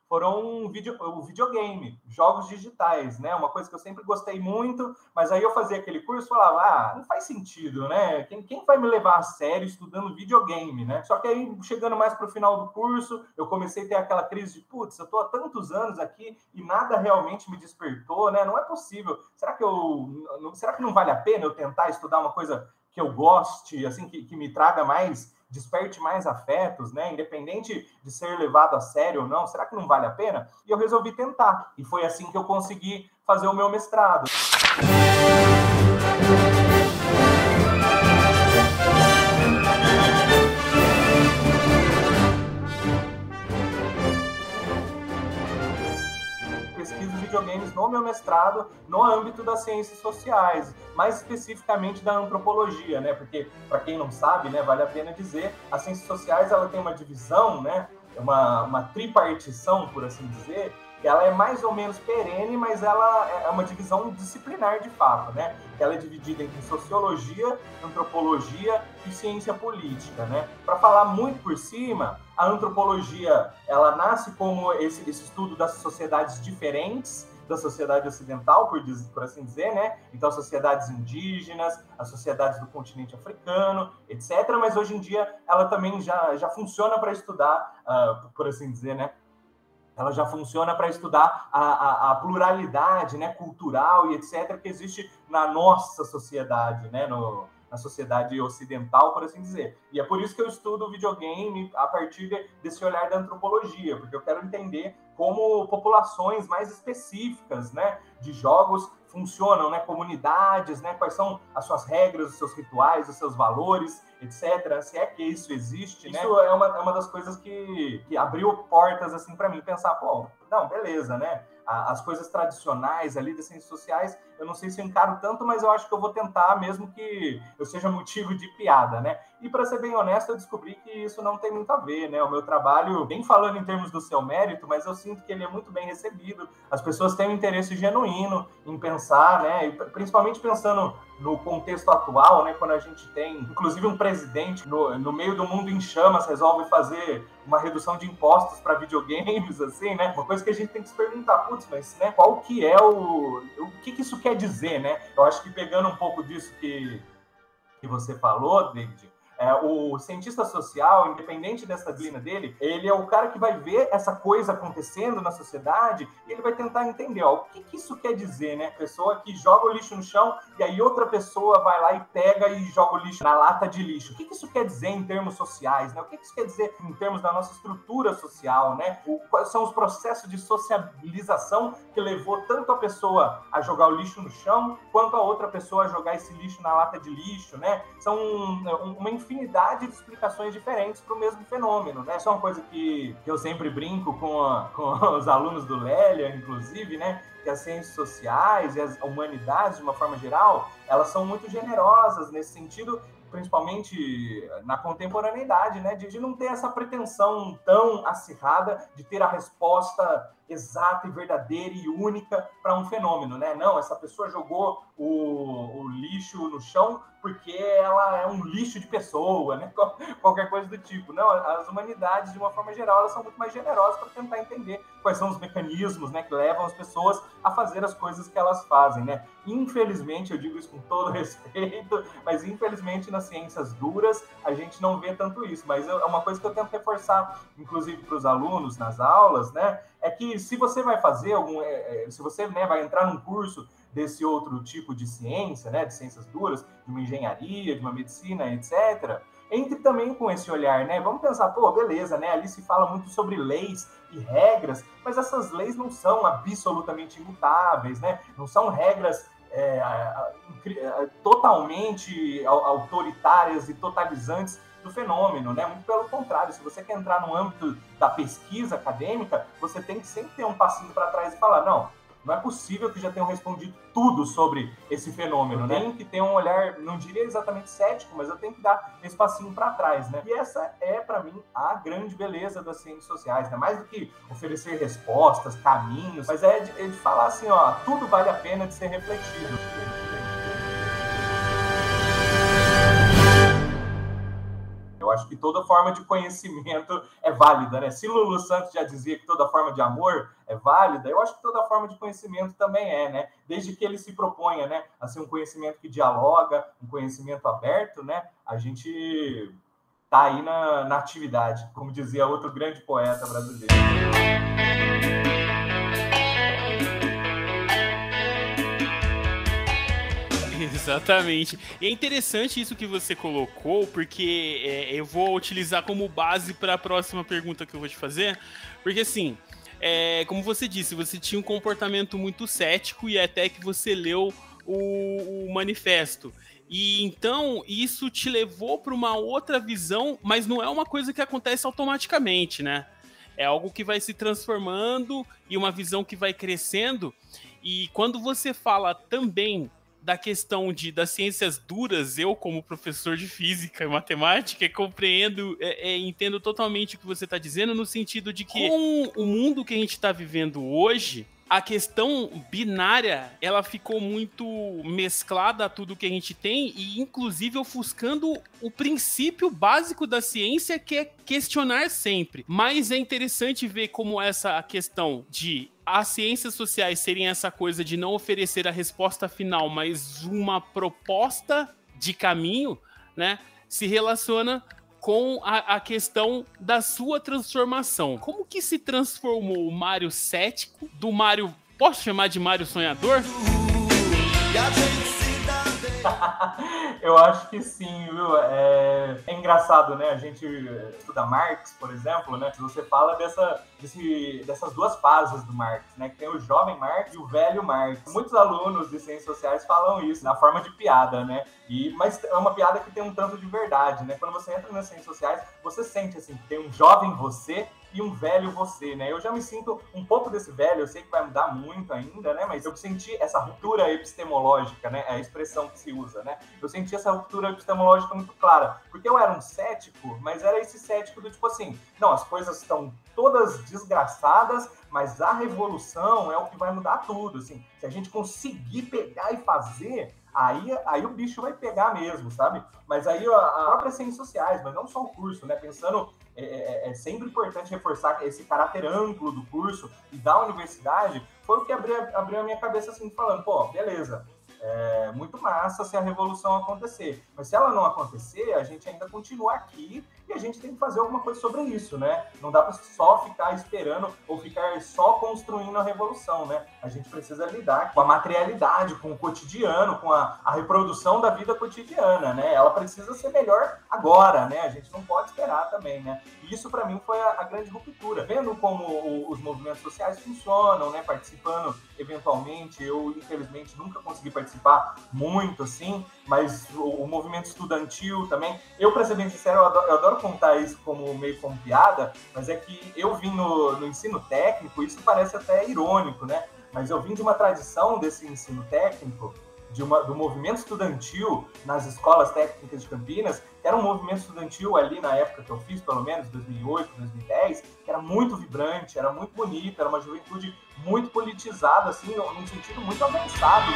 foram video, o videogame, jogos digitais, né? Uma coisa que eu sempre gostei muito, mas aí eu fazia aquele curso e falava, ah, não faz sentido, né? Quem, quem vai me levar a sério estudando videogame, né? Só que aí, chegando mais para o final do curso, eu comecei a ter aquela crise de, putz, eu estou há tantos anos aqui e nada realmente me despertou, né? Não é possível. Será que eu, será que não vale a pena eu tentar estudar uma coisa que eu goste, assim, que, que me traga mais desperte mais afetos, né? Independente de ser levado a sério ou não, será que não vale a pena? E eu resolvi tentar. E foi assim que eu consegui fazer o meu mestrado. Videogames no meu mestrado no âmbito das ciências sociais, mais especificamente da antropologia, né? Porque para quem não sabe, né, vale a pena dizer, as ciências sociais ela tem uma divisão, né? Uma, uma tripartição, por assim dizer, ela é mais ou menos perene, mas ela é uma divisão disciplinar de fato, né? Ela é dividida entre sociologia, antropologia e ciência política, né? Para falar muito por cima, a antropologia ela nasce como esse, esse estudo das sociedades diferentes da sociedade ocidental, por, por, assim dizer, né? Então, as sociedades indígenas, as sociedades do continente africano, etc. Mas hoje em dia ela também já, já funciona para estudar, uh, por assim dizer, né? Ela já funciona para estudar a, a, a, pluralidade né, cultural e etc. que existe na nossa sociedade, né, no, na sociedade ocidental, por assim dizer. E é por isso que eu estudo videogame a partir de, desse olhar da antropologia, porque eu quero entender como populações mais específicas, né, de jogos funcionam, né, comunidades, né, quais são as suas regras, os seus rituais, os seus valores, etc. Se é que isso existe, né? Isso é uma, é uma das coisas que, que abriu portas assim para mim pensar, pô, não, beleza, né? as coisas tradicionais ali das ciências sociais, eu não sei se eu encaro tanto, mas eu acho que eu vou tentar, mesmo que eu seja motivo de piada, né? E para ser bem honesto, eu descobri que isso não tem muito a ver, né? O meu trabalho, bem falando em termos do seu mérito, mas eu sinto que ele é muito bem recebido. As pessoas têm um interesse genuíno em pensar, né? E principalmente pensando no contexto atual, né? Quando a gente tem, inclusive, um presidente no, no meio do mundo em chamas resolve fazer uma redução de impostos para videogames, assim, né? Uma coisa que a gente tem que se perguntar, putz, mas né, qual que é o. O que, que isso quer dizer, né? Eu acho que pegando um pouco disso que, que você falou, David, é, o cientista social, independente dessa disciplina dele, ele é o cara que vai ver essa coisa acontecendo na sociedade e ele vai tentar entender ó, o que, que isso quer dizer, né? Pessoa que joga o lixo no chão e aí outra pessoa vai lá e pega e joga o lixo na lata de lixo. O que, que isso quer dizer em termos sociais, né? O que, que isso quer dizer em termos da nossa estrutura social, né? O, quais são os processos de socialização que levou tanto a pessoa a jogar o lixo no chão quanto a outra pessoa a jogar esse lixo na lata de lixo, né? São uma infinidade de explicações diferentes para o mesmo fenômeno, né? Isso é uma coisa que, que eu sempre brinco com, a, com os alunos do Lélia, inclusive, né? Que as ciências sociais e as humanidades, de uma forma geral, elas são muito generosas nesse sentido principalmente na contemporaneidade, né, de, de, não ter essa pretensão tão acirrada de ter a resposta exata e verdadeira e única para um fenômeno, né? Não, essa pessoa jogou o, o, lixo no chão porque ela é um lixo de pessoa, né? Qualquer coisa do tipo. Não, as humanidades, de uma forma geral, elas são muito mais generosas para tentar entender quais são os mecanismos, né, que levam as pessoas a fazer as coisas que elas fazem, né? Infelizmente, eu digo isso com todo respeito, mas infelizmente nas ciências duras a gente não vê tanto isso. Mas é uma coisa que eu tento reforçar, inclusive para os alunos nas aulas, né? É que se você vai fazer algum, é, é, se você né, vai entrar num curso desse outro tipo de ciência, né, de ciências duras, de uma engenharia, de uma medicina, etc. Entre também com esse olhar, né? Vamos pensar, pô, beleza, né? Ali se fala muito sobre leis e regras, mas essas leis não são absolutamente imutáveis, né? Não são regras é, totalmente autoritárias e totalizantes do fenômeno, né? Muito pelo contrário, se você quer entrar no âmbito da pesquisa acadêmica, você tem que sempre ter um passinho para trás e falar, não, não é possível que já tenham respondido tudo sobre esse fenômeno, né? Tem que ter um olhar, não diria exatamente cético, mas eu tenho que dar esse passinho para trás, né? E essa é, para mim, a grande beleza das ciências sociais, né? Mais do que oferecer respostas, caminhos, mas é de, é de falar assim, ó, tudo vale a pena de ser refletido. Acho que toda forma de conhecimento é válida, né? Se Lulu Santos já dizia que toda forma de amor é válida, eu acho que toda forma de conhecimento também é, né? Desde que ele se proponha, né, a ser um conhecimento que dialoga, um conhecimento aberto, né? A gente tá aí na, na atividade, como dizia outro grande poeta brasileiro. Exatamente. E é interessante isso que você colocou, porque é, eu vou utilizar como base para a próxima pergunta que eu vou te fazer. Porque assim, é, como você disse, você tinha um comportamento muito cético e até que você leu o, o manifesto. E então isso te levou para uma outra visão, mas não é uma coisa que acontece automaticamente, né? É algo que vai se transformando e uma visão que vai crescendo. E quando você fala também da questão de, das ciências duras, eu, como professor de física e matemática, compreendo, é, é, entendo totalmente o que você está dizendo, no sentido de que com o mundo que a gente está vivendo hoje, a questão binária ela ficou muito mesclada a tudo que a gente tem e inclusive ofuscando o princípio básico da ciência que é questionar sempre. Mas é interessante ver como essa questão de as ciências sociais serem essa coisa de não oferecer a resposta final, mas uma proposta de caminho, né? Se relaciona com a, a, questão da sua transformação. Como que se transformou o Mario cético do Mario, posso chamar de Mario sonhador? eu acho que sim, viu? É, é, engraçado, né? A gente estuda Marx, por exemplo, né? Você fala dessa, desse, dessas duas fases do Marx, né? Que tem o jovem Marx e o velho Marx. Muitos alunos de ciências sociais falam isso na forma de piada, né? E, mas é uma piada que tem um tanto de verdade, né? Quando você entra nas ciências sociais, você sente assim, tem um jovem você e um velho você, né? Eu já me sinto um pouco desse velho, eu sei que vai mudar muito ainda, né? Mas eu senti essa ruptura epistemológica, né? É a expressão que se usa, né? Eu senti essa ruptura epistemológica muito clara, porque eu era um cético, mas era esse cético do tipo assim, não, as coisas estão todas desgraçadas, mas a revolução é o que vai mudar tudo, assim. Se a gente conseguir pegar e fazer, aí, aí o bicho vai pegar mesmo, sabe? Mas aí a, a própria ciências sociais, mas não só o curso, né? Pensando é, é, é, sempre importante reforçar esse caráter amplo do curso e da universidade, foi o que abriu, abriu a minha cabeça assim, falando, pô, beleza, é muito massa se a revolução acontecer. Mas se ela não acontecer, a gente ainda continua aqui e a gente tem que fazer alguma coisa sobre isso, né? Não dá para só ficar esperando ou ficar só construindo a revolução, né? A gente precisa lidar com a materialidade, com o cotidiano, com a, a reprodução da vida cotidiana, né? Ela precisa ser melhor agora, né? A gente não pode esperar também, né? E isso para mim foi a, a, grande ruptura. Vendo como o, os movimentos sociais funcionam, né? Participando eventualmente, eu infelizmente nunca consegui participar muito assim, mas o, o movimento estudantil também. Eu, para ser bem sincero, eu adoro, eu adoro contar isso como meio como piada, mas é que eu vim no, no ensino técnico, isso parece até irônico, né? Mas eu vim de uma tradição desse ensino técnico, uma, do movimento estudantil nas escolas técnicas de Campinas, que era um movimento estudantil ali na época que eu fiz, pelo menos, 2008, 2010, que era muito vibrante, era muito bonito, era uma juventude muito politizada, assim, num sentido muito avançado.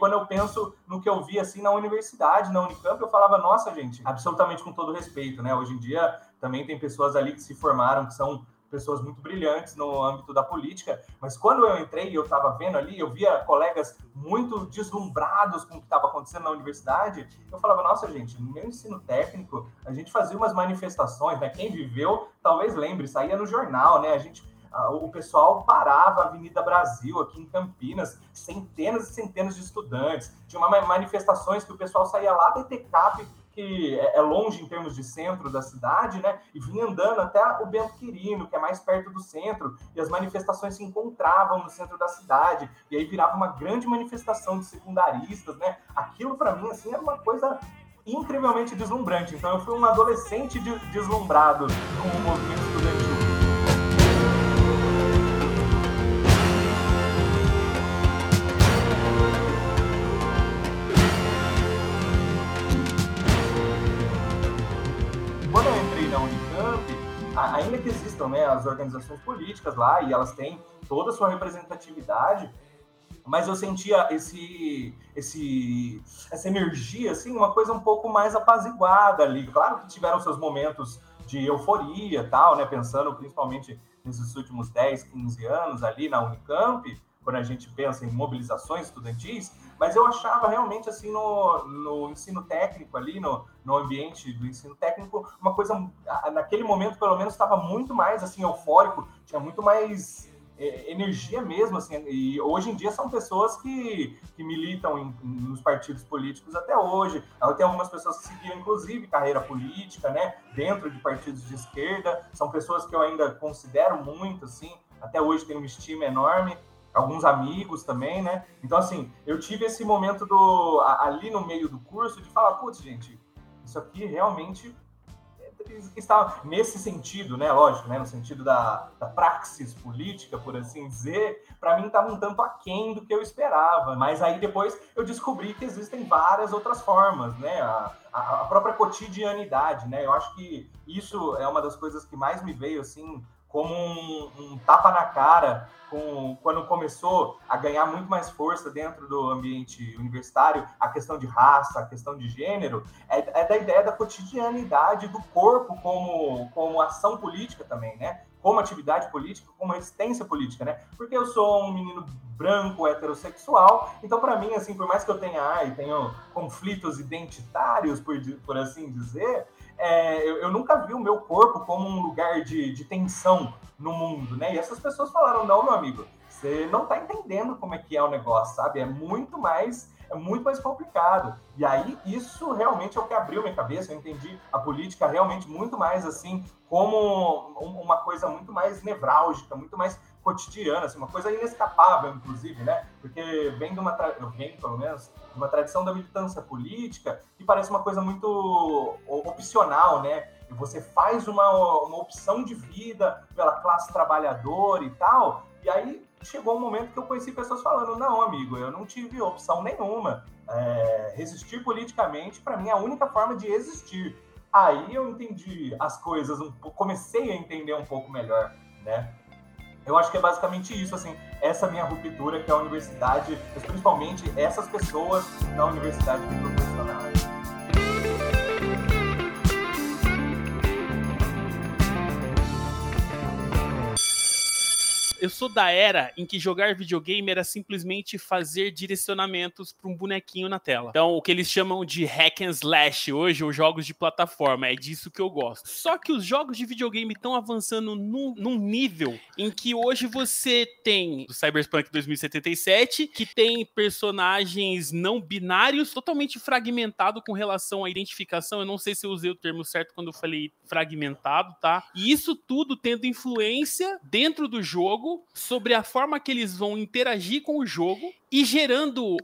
Quando eu penso no que eu vi assim na universidade, na Unicamp, eu falava, nossa, gente, absolutamente com todo respeito, né? Hoje em dia também tem pessoas ali que se formaram, que são pessoas muito brilhantes no âmbito da política, mas quando eu entrei e eu estava vendo ali, eu via colegas muito deslumbrados com o que estava acontecendo na universidade, eu falava, nossa, gente, no meu ensino técnico, a gente fazia umas manifestações, né? Quem viveu, talvez lembre, saía no jornal, né? A gente o pessoal parava a Avenida Brasil, aqui em Campinas, centenas e centenas de estudantes. Tinha manifestações que o pessoal saía lá da ETCAP, que é, é longe em termos de centro da cidade, né? E vinha andando até o Bento Quirino, que é mais perto do centro, e as manifestações se encontravam no centro da cidade, e aí virava uma grande manifestação de secundaristas, né? Aquilo para mim assim era uma coisa incrivelmente deslumbrante. Então eu fui um adolescente deslumbrado com o movimento estudantil. Existam né, as organizações políticas lá e elas têm toda a sua representatividade, mas eu sentia esse, esse, essa energia, assim, uma coisa um pouco mais apaziguada ali. Claro que tiveram seus momentos de euforia tal, né, pensando principalmente nesses últimos 10, 15 anos ali na Unicamp, quando a gente pensa em mobilizações estudantis, mas eu achava realmente assim no, no ensino técnico ali, no, no ambiente do ensino técnico, uma coisa, naquele momento pelo menos estava muito mais assim eufórico, tinha muito mais é, energia mesmo, assim, e hoje em dia são pessoas que, que militam em, nos partidos políticos até hoje. Tem algumas pessoas que seguiram, inclusive, carreira política, né, dentro de partidos de esquerda. São pessoas que eu ainda considero muito, assim, até hoje tenho uma estima enorme alguns amigos também, né? Então, assim, eu tive esse momento do ali no meio do curso de falar, putz, gente, isso aqui realmente está nesse sentido, né? Lógico, né? No sentido da, da praxis política, por assim dizer, para mim estava um tanto aquém do que eu esperava. Mas aí depois eu descobri que existem várias outras formas, né? A, a, a própria cotidianidade, né? Eu acho que isso é uma das coisas que mais me veio assim como um, um tapa na cara com, quando começou a ganhar muito mais força dentro do ambiente universitário, a questão de raça, a questão de gênero, é, é da ideia da cotidianidade do corpo como, como ação política também, né? Como atividade política, como resistência política, né? Porque eu sou um menino branco, heterossexual, então para mim, assim, por mais que eu tenha, ai, tenho conflitos identitários, por, por assim dizer, é, eu, eu, nunca vi o meu corpo como um lugar de, de tensão no mundo, né? E essas pessoas falaram, não, meu amigo, você não tá entendendo como é que é o negócio, sabe? É muito mais é muito mais complicado. E aí, isso realmente é o que abriu minha cabeça. Eu entendi a política realmente muito mais assim, como uma coisa muito mais nevrálgica, muito mais cotidiana, assim, uma coisa inescapável, inclusive, né? Porque vem de uma, eu venho, pelo menos, uma tradição da militância política que parece uma coisa muito opcional, né? Você faz uma, uma opção de vida pela classe trabalhadora e tal, e aí chegou um momento que eu conheci pessoas falando: não, amigo, eu não tive opção nenhuma. É, resistir politicamente, para mim, é a única forma de existir. Aí eu entendi as coisas, um, comecei a entender um pouco melhor, né? Eu acho que é basicamente isso, assim, essa minha ruptura que a universidade, mas principalmente essas pessoas da universidade me proporcionaram. Eu sou da era em que jogar videogame era simplesmente fazer direcionamentos para um bonequinho na tela. Então, o que eles chamam de hack and slash hoje, ou jogos de plataforma, é disso que eu gosto. Só que os jogos de videogame estão avançando num, num nível em que hoje você tem o Cyberpunk 2077, que tem personagens não binários totalmente fragmentado com relação à identificação. Eu não sei se eu usei o termo certo quando eu falei fragmentado, tá? E isso tudo tendo influência dentro do jogo sobre a forma que eles vão interagir com o jogo e gerando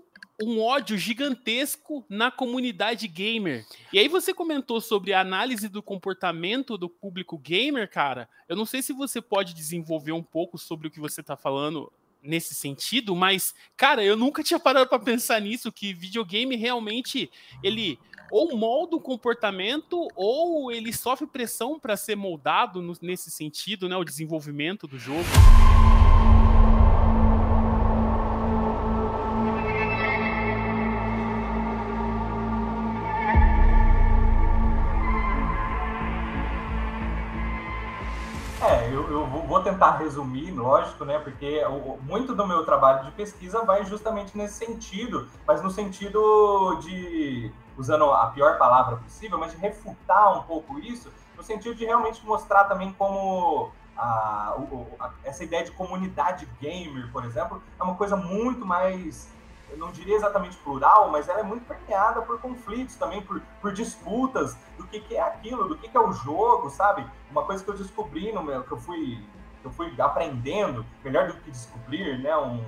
um ódio gigantesco na comunidade gamer. E aí você comentou sobre a análise do comportamento do público gamer, cara. Eu não sei se você pode desenvolver um pouco sobre o que você está falando nesse sentido, mas cara, eu nunca tinha parado para pensar nisso que videogame realmente ele ou molda o comportamento ou ele sofre pressão para ser moldado no, nesse sentido, né, o desenvolvimento do jogo. Tentar resumir, lógico, né? Porque muito do meu trabalho de pesquisa vai justamente nesse sentido, mas no sentido de usando a pior palavra possível, mas de refutar um pouco isso, no sentido de realmente mostrar também como a, a, essa ideia de comunidade gamer, por exemplo, é uma coisa muito mais, eu não diria exatamente plural, mas ela é muito permeada por conflitos também, por, por disputas do que, que é aquilo, do que, que é o jogo, sabe? Uma coisa que eu descobri, no meu, que eu fui, eu fui aprendendo, melhor do que descobrir, né? Um,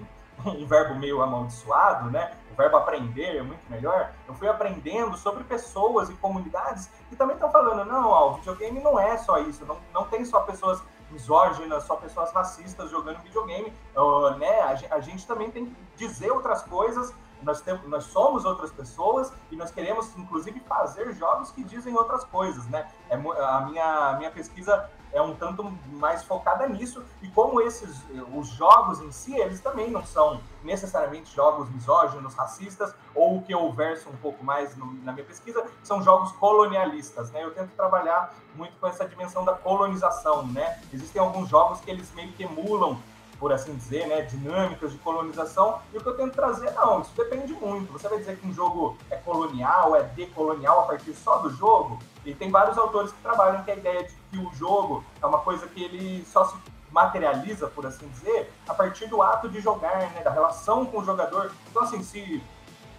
um verbo meio amaldiçoado, né? verbo aprender é muito melhor, eu fui aprendendo sobre pessoas e comunidades que também estão falando, não, ó, o videogame não é só isso, não, não tem só pessoas misóginas, só pessoas racistas jogando videogame, uh, né? A, a, gente também tem que dizer outras coisas, nós, temos, nós somos outras pessoas e nós queremos, inclusive, fazer jogos que dizem outras coisas, né? É, a, minha, a minha pesquisa é um tanto mais focada nisso e como esses os jogos em si eles também não são necessariamente jogos misóginos, racistas ou o que eu verso um pouco mais no, na minha pesquisa são jogos colonialistas, né? Eu tento trabalhar muito com essa dimensão da colonização, né? Existem alguns jogos que eles meio que emulam por assim dizer, né, dinâmicas de colonização, e o que eu tento trazer, não, isso depende muito. Você vai dizer que um jogo é colonial, é decolonial a partir só do jogo? E tem vários autores que trabalham que a ideia de que o jogo é uma coisa que ele só se materializa, por assim dizer, a partir do ato de jogar, né, da relação com o jogador. Então, assim, se...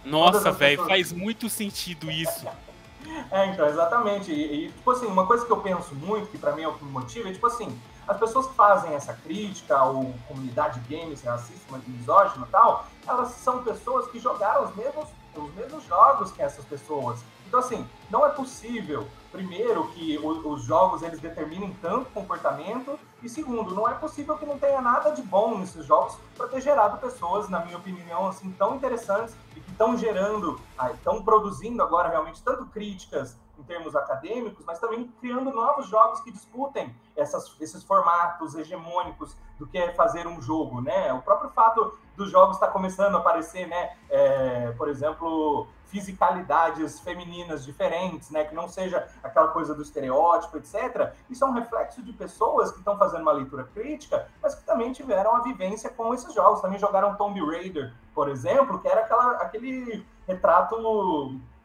Nossa, velho, pessoas... faz muito sentido isso. é, então, exatamente. E, e, tipo assim, uma coisa que eu penso muito, que para mim é o que me motiva, é tipo assim, as pessoas que fazem essa crítica ao comunidade games racista, misógina e tal, elas são pessoas que jogaram os mesmos, os mesmos jogos que essas pessoas. Então, assim, não é possível, primeiro, que o, os jogos eles determinem tanto comportamento, e segundo, não é possível que não tenha nada de bom nesses jogos para ter gerado pessoas, na minha opinião, assim, tão interessantes e que estão gerando, estão produzindo agora realmente tanto críticas em termos acadêmicos, mas também criando novos jogos que disputem essas, esses formatos hegemônicos do que é fazer um jogo, né? O próprio fato dos jogos estar tá começando a aparecer, né? É, por exemplo, fisicalidades femininas diferentes, né? Que não seja aquela coisa do estereótipo, etc. Isso é um reflexo de pessoas que estão fazendo uma leitura crítica, mas que também tiveram a vivência com esses jogos. Também jogaram Tomb Raider, por exemplo, que era aquela, aquele retrato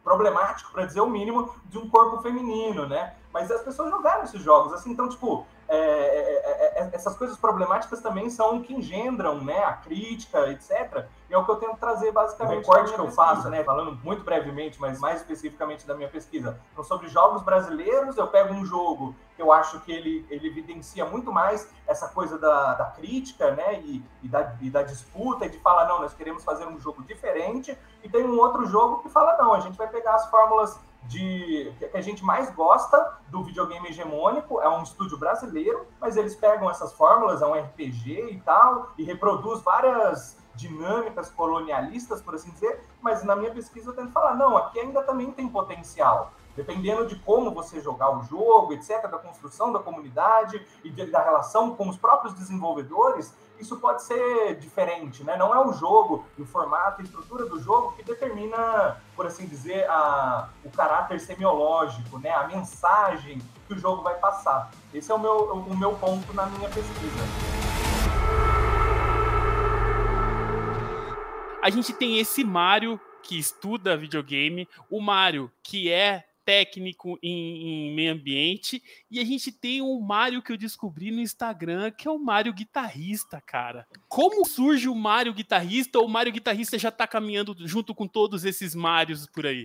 problemático, para dizer o mínimo, de um corpo feminino, né? Mas as pessoas jogaram esses jogos, assim, então, tipo, é, é, é, essas coisas problemáticas também são o que engendram, né, a crítica, etc. E é o que eu tento trazer basicamente. O recorte que eu faço, né, falando muito brevemente, mas mais especificamente da minha pesquisa, então, sobre jogos brasileiros, eu pego um jogo que eu acho que ele, ele evidencia muito mais essa coisa da, da crítica, né, e, e, da, e da disputa, e de falar, não, nós queremos fazer um jogo diferente, e tem um outro jogo que fala, não, a gente vai pegar as fórmulas de que a gente mais gosta do videogame hegemônico, é um estúdio brasileiro, mas eles pegam essas fórmulas, é um RPG e tal, e reproduz várias dinâmicas colonialistas, por assim dizer, mas na minha pesquisa eu tento falar, não, aqui ainda também tem potencial. Dependendo de como você jogar o jogo, etc., da construção da comunidade e de, da relação com os próprios desenvolvedores, isso pode ser diferente, né? Não é o jogo, o formato, a estrutura do jogo que determina, por assim dizer, a, o caráter semiológico, né? A mensagem que o jogo vai passar. Esse é o meu, o meu ponto na minha pesquisa. A gente tem esse Mário que estuda videogame, o Mário que é técnico em, em, meio ambiente. E a gente tem um Mário que eu descobri no Instagram, que é o Mário guitarrista, cara. Como surge o Mário guitarrista ou o Mário guitarrista já tá caminhando junto com todos esses Mários por aí?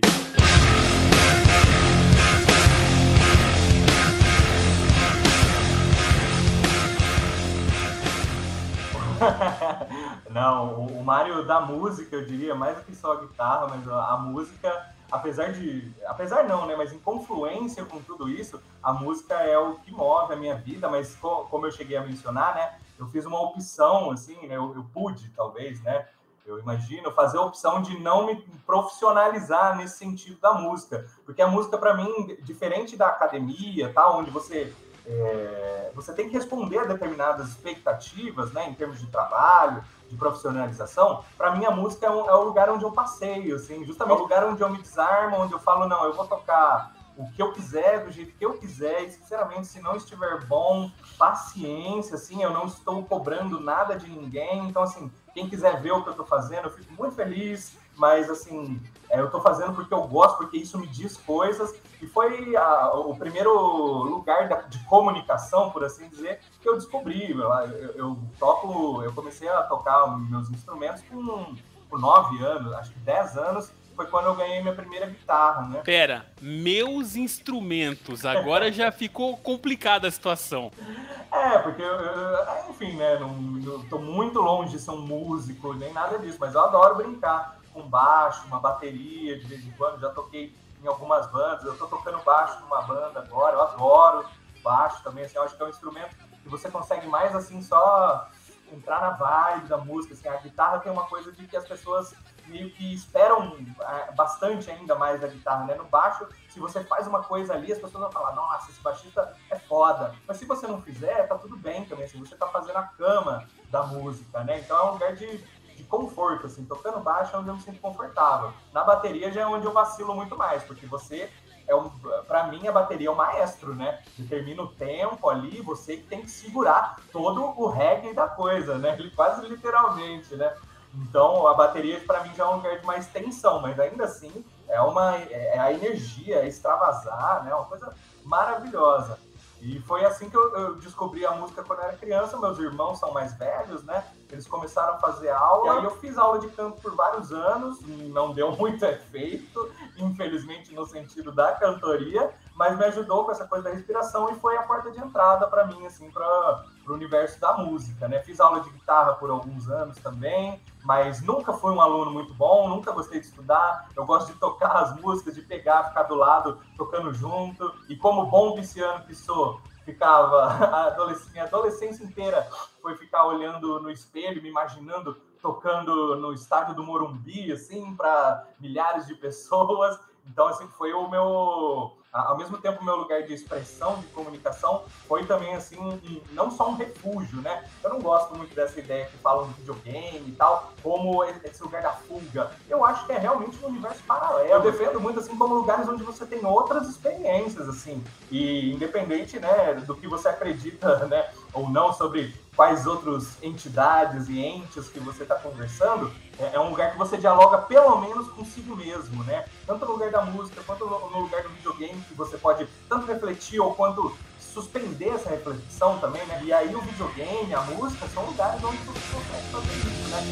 Não, o Mário da música, eu diria, mais do que só a guitarra, mas a música apesar de. Apesar não, né? Mas em confluência com tudo isso, a música é o que move a minha vida, mas como eu cheguei a mencionar, né? Eu fiz uma opção, assim, né? Eu, eu pude, talvez, né? Eu imagino fazer a opção de não me profissionalizar nesse sentido da música, porque a música para mim, diferente da academia, tá, onde você é, você tem que responder a determinadas expectativas, né, em termos de trabalho, de profissionalização, para mim a música é, um, é, o lugar onde eu passeio, assim, justamente o lugar onde eu me desarmo, onde eu falo, não, eu vou tocar o que eu quiser, do jeito que eu quiser, e sinceramente, se não estiver bom, paciência, assim, eu não estou cobrando nada de ninguém, então, assim, quem quiser ver o que eu estou fazendo, eu fico muito feliz, mas, assim, é, eu estou fazendo porque eu gosto, porque isso me diz coisas, e foi a, o primeiro lugar da, de comunicação, por assim dizer, que eu descobri. Eu, eu, eu, toco, eu comecei a tocar meus instrumentos com, com nove anos, acho que dez anos, foi quando eu ganhei minha primeira guitarra, né? Pera, meus instrumentos, agora já ficou complicada a situação. É, porque, eu, enfim, né, não, eu tô muito longe de ser um músico, nem nada disso, mas eu adoro brincar com baixo, uma bateria, de vez em quando, já toquei em algumas bandas. Eu estou tocando baixo numa banda agora, eu adoro baixo também, assim, eu acho que é um instrumento que você consegue mais assim só entrar na vibe da música. Assim, a guitarra tem uma coisa de que as pessoas meio que esperam é, bastante ainda mais da guitarra, né? No baixo, se você faz uma coisa ali, as pessoas vão falar, nossa, esse baixista é foda. Mas se você não fizer, tá tudo bem também, assim, você tá fazendo a cama da música, né? Então é um lugar de de conforto, assim, tocando baixo é onde eu me sinto confortável. Na bateria já é onde eu vacilo muito mais, porque você é um, para mim a bateria é o maestro, né? Determina o tempo ali, você que tem que segurar todo o reggae da coisa, né? Quase literalmente, né? Então a bateria para mim já é um lugar de mais tensão, mas ainda assim é uma é a energia, é extravasar, né? Uma coisa maravilhosa. E foi assim que eu, eu, descobri a música quando eu era criança. Meus irmãos são mais velhos, né? Eles começaram a fazer aula. E aí eu fiz aula de canto por vários anos. Não deu muito efeito, infelizmente, no sentido da cantoria. Mas me ajudou com essa coisa da respiração e foi a porta de entrada para mim, assim, para o universo da música, né? Fiz aula de guitarra por alguns anos também mas nunca fui um aluno muito bom, nunca gostei de estudar. Eu gosto de tocar as músicas, de pegar, ficar do lado, tocando junto. E como bom pisciano que sou, ficava a adolescência, minha adolescência inteira foi ficar olhando no espelho, me imaginando tocando no estádio do Morumbi, assim, para milhares de pessoas. Então, assim, foi o meu ao mesmo tempo meu lugar de expressão, de comunicação, foi também assim, não só um refúgio, né? Eu não gosto muito dessa ideia que falam de videogame e tal, como esse lugar da fuga. Eu acho que é realmente um universo paralelo. Eu defendo muito assim como lugares onde você tem outras experiências, assim, e independente, né, do que você acredita, né, ou não sobre quais outras entidades e entes que você está conversando, é, é, um lugar que você dialoga pelo menos consigo mesmo, né? Tanto no lugar da música, quanto no, lugar do videogame, que você pode tanto refletir ou quanto suspender essa reflexão também, né? E aí o videogame, a música, são lugares onde você consegue fazer isso, né?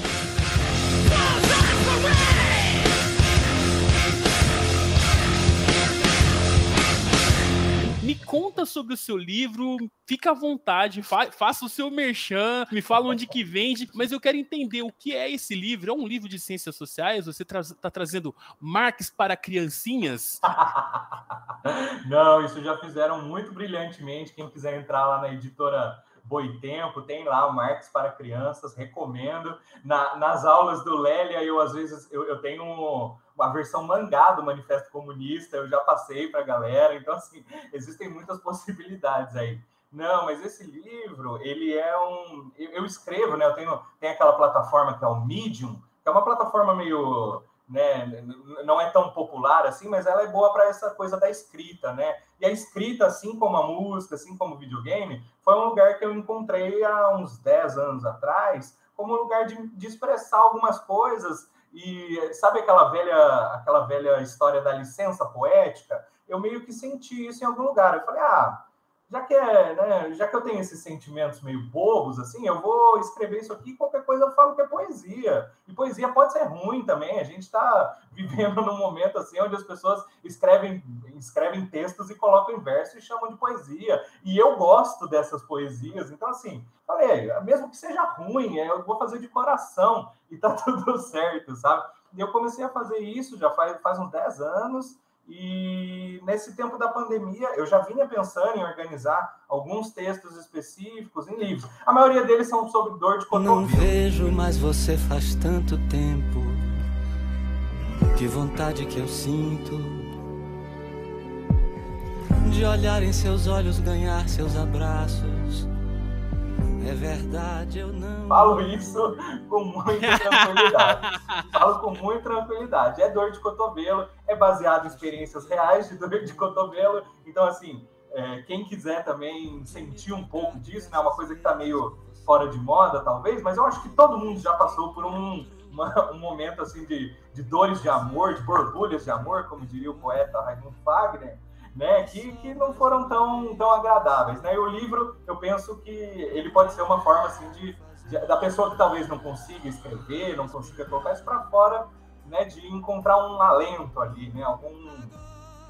Me conta sobre o seu livro, fica à vontade, fa faça o seu merchan, me fala onde que vende, mas eu quero entender o que é esse livro. É um livro de ciências sociais? Você está tra trazendo Marx para criancinhas? Não, isso já fizeram muito brilhantemente. Quem quiser entrar lá na editora Boitempo, tem lá Marx para crianças, recomendo. Na, nas aulas do Lélia, eu às vezes eu, eu tenho a versão mangá do Manifesto Comunista, eu já passei para a galera, então assim, existem muitas possibilidades aí. Não, mas esse livro, ele é um. Eu escrevo, né? Eu tenho tem aquela plataforma que é o Medium, que é uma plataforma meio né, não é tão popular assim, mas ela é boa para essa coisa da escrita, né? E a escrita, assim como a música, assim como o videogame, foi um lugar que eu encontrei há uns 10 anos atrás, como um lugar de, de expressar algumas coisas. E sabe aquela velha, aquela velha história da licença poética? Eu meio que senti isso em algum lugar. Eu falei, ah, já que é, né, já que eu tenho esses sentimentos meio bobos, assim, eu vou escrever isso aqui, qualquer coisa eu falo que é poesia. E poesia pode ser ruim também. A gente está vivendo num momento assim onde as pessoas escrevem, escrevem textos e colocam verso e chamam de poesia. E eu gosto dessas poesias. Então, assim, falei, mesmo que seja ruim, eu vou fazer de coração e tá tudo certo, sabe? E eu comecei a fazer isso já faz, faz uns 10 anos. E nesse tempo da pandemia, eu já vinha pensando em organizar alguns textos específicos em livros. A maioria deles são sobre dor de cotovelo. Não vejo mais você faz tanto tempo. Que vontade que eu sinto de olhar em seus olhos, ganhar seus abraços. É verdade, eu não. Falo isso com muita tranquilidade. Falo com muita tranquilidade. É dor de cotovelo, é baseado em experiências reais de dor de cotovelo. Então, assim, é, quem quiser também sentir um pouco disso, né? Uma coisa que tá meio fora de moda, talvez, mas eu acho que todo mundo já passou por um, uma, um momento assim de, de dores de amor, de borbulhas de amor, como diria o poeta Raimundo Fagner né, que, que não foram tão, tão agradáveis. Né? E o livro, eu penso que ele pode ser uma forma assim, de, de da pessoa que talvez não consiga escrever, não consiga colocar isso para fora, né, de encontrar um alento ali, né, algum,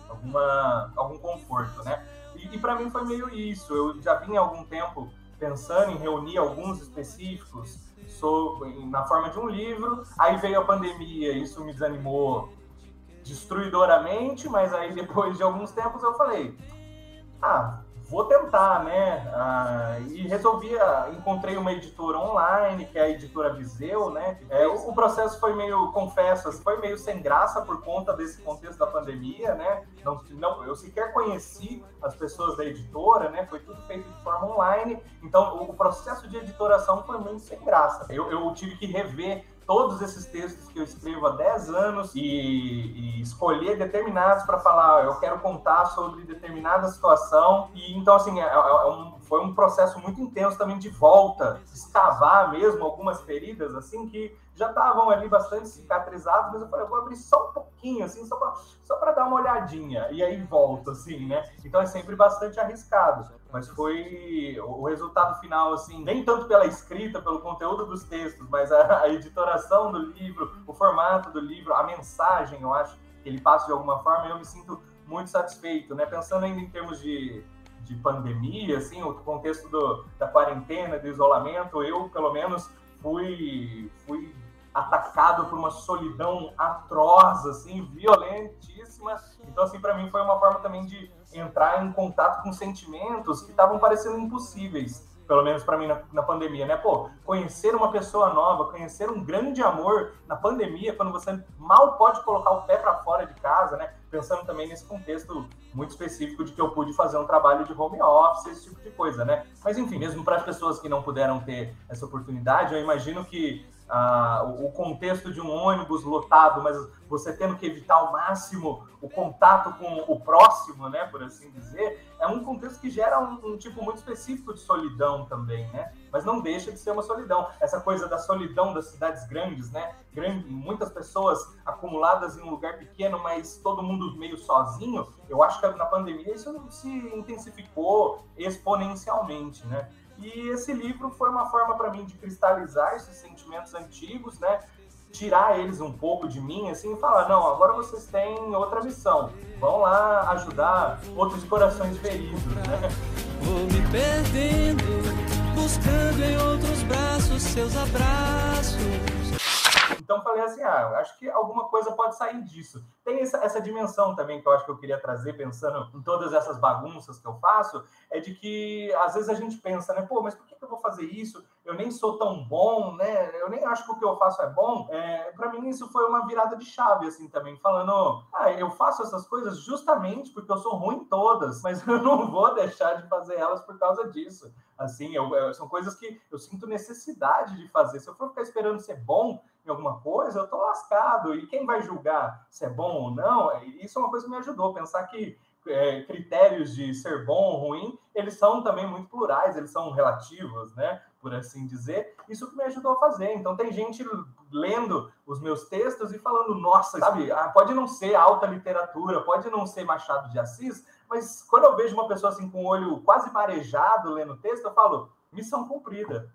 alguma, algum conforto. Né? E, e para mim foi meio isso. Eu já vinha há algum tempo pensando em reunir alguns específicos sobre, na forma de um livro. Aí veio a pandemia, isso me desanimou destruidoramente, mas aí depois de alguns tempos eu falei, ah, vou tentar, né? Ah, e resolvi, ah, encontrei uma editora online, que é a editora Viseu, né? É, o, o, processo foi meio, confesso, assim, foi meio sem graça por conta desse contexto da pandemia, né? Não, não, eu sequer conheci as pessoas da editora, né? Foi tudo feito de forma online, então o, o processo de editoração foi muito sem graça. Eu, eu tive que rever todos esses textos que eu escrevo há 10 anos e, e escolher determinados para falar, eu quero contar sobre determinada situação. E então, assim, é, é, é um, foi um processo muito intenso também de volta, escavar mesmo algumas feridas, assim, que já estavam ali bastante cicatrizadas, mas eu falei, eu vou abrir só um pouquinho, assim, só para dar uma olhadinha, e aí volto, assim, né? Então é sempre bastante arriscado, mas foi o resultado final, assim, nem tanto pela escrita, pelo conteúdo dos textos, mas a, a editoração do livro, o formato do livro, a mensagem, eu acho que ele passa de alguma forma, eu me sinto muito satisfeito, né? Pensando ainda em termos de, de pandemia, assim, o contexto do, da quarentena, do isolamento, eu, pelo menos, fui, fui atacado por uma solidão atroz, assim, violentíssima. Então, assim, para mim foi uma forma também de entrar em contato com sentimentos que estavam parecendo impossíveis, pelo menos para mim na, na, pandemia, né? Pô, conhecer uma pessoa nova, conhecer um grande amor na pandemia, quando você mal pode colocar o pé para fora de casa, né? Pensando também nesse contexto muito específico de que eu pude fazer um trabalho de home office, esse tipo de coisa, né? Mas enfim, mesmo para as pessoas que não puderam ter essa oportunidade, eu imagino que ah, o contexto de um ônibus lotado, mas você tendo que evitar ao máximo o contato com o próximo, né, por assim dizer, é um contexto que gera um, um, tipo muito específico de solidão também, né? Mas não deixa de ser uma solidão. Essa coisa da solidão das cidades grandes, né? Grande, muitas pessoas acumuladas em um lugar pequeno, mas todo mundo meio sozinho. Eu acho que na pandemia isso se intensificou exponencialmente, né? E esse livro foi uma forma para mim de cristalizar esses sentimentos antigos, né? Tirar eles um pouco de mim, assim, e falar: não, agora vocês têm outra missão. Vão lá ajudar outros corações feridos, né? Vou me perdendo, buscando em outros braços seus abraços. Então falei assim, ah, acho que alguma coisa pode sair disso. Tem essa, essa, dimensão também que eu acho que eu queria trazer, pensando em todas essas bagunças que eu faço, é de que às vezes a gente pensa, né, pô, mas por vou fazer isso? Eu nem sou tão bom, né? Eu nem acho que o que eu faço é bom. É, para mim isso foi uma virada de chave, assim, também, falando, ah, eu faço essas coisas justamente porque eu sou ruim em todas, mas eu não vou deixar de fazer elas por causa disso. Assim, eu, eu, são coisas que eu sinto necessidade de fazer. Se eu for ficar esperando ser bom, em alguma coisa, eu tô lascado. E quem vai julgar se é bom ou não? É, isso é uma coisa que me ajudou. Pensar que é, critérios de ser bom ou ruim, eles são também muito plurais, eles são relativos, né? Por assim dizer. Isso que me ajudou a fazer. Então, tem gente lendo os meus textos e falando, nossa, sabe, ah, pode não ser alta literatura, pode não ser Machado de Assis, mas quando eu vejo uma pessoa assim com o olho quase marejado lendo o texto, eu falo, missão cumprida.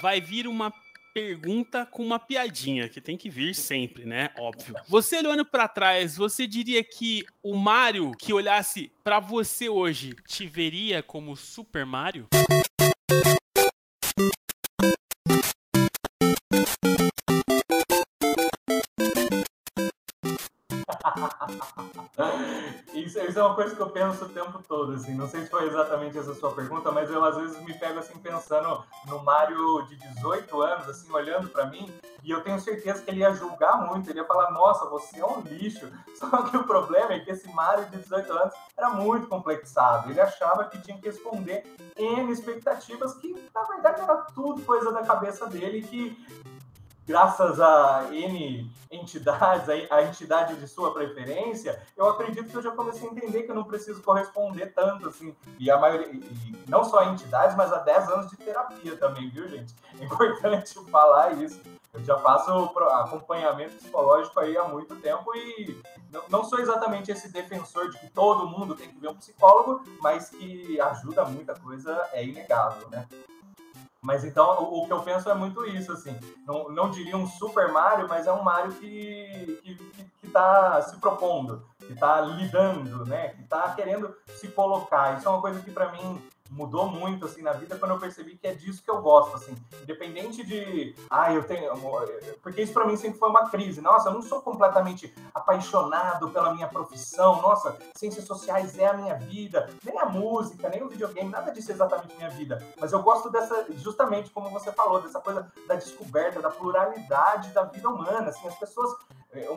vai vir uma pergunta com uma piadinha, que tem que vir sempre, né? Óbvio. Você olhando para trás, você diria que o Mario que olhasse para você hoje te veria como Super Mario? Isso, é uma coisa que eu penso o tempo todo, assim. Não sei se foi exatamente essa sua pergunta, mas eu às vezes me pego assim pensando no Mário de 18 anos, assim, olhando para mim, e eu tenho certeza que ele ia julgar muito, ele ia falar, nossa, você é um lixo. Só que o problema é que esse Mário de 18 anos era muito complexado. Ele achava que tinha que responder N expectativas que, na verdade, era tudo coisa da cabeça dele que graças a N entidades, a entidade de sua preferência, eu acredito que eu já comecei a entender que eu não preciso corresponder tanto, assim. E a maioria, e não só a entidades, mas há 10 anos de terapia também, viu, gente? É importante falar isso. Eu já faço acompanhamento psicológico aí há muito tempo e não sou exatamente esse defensor de que todo mundo tem que ver um psicólogo, mas que ajuda muita coisa, é inegável, né? Mas então o, o, que eu penso é muito isso, assim. Não, não diria um Super Mario, mas é um Mario que, que, que tá se propondo, que está lidando, né? Que está querendo se colocar. Isso é uma coisa que para mim mudou muito assim na vida quando eu percebi que é disso que eu gosto, assim, independente de, ah, eu tenho, porque isso para mim sempre foi uma crise. Nossa, eu não sou completamente apaixonado pela minha profissão. Nossa, ciências sociais é a minha vida, nem a música, nem o videogame, nada disso é exatamente minha vida. Mas eu gosto dessa, justamente como você falou, dessa coisa da descoberta, da pluralidade da vida humana. Assim, as pessoas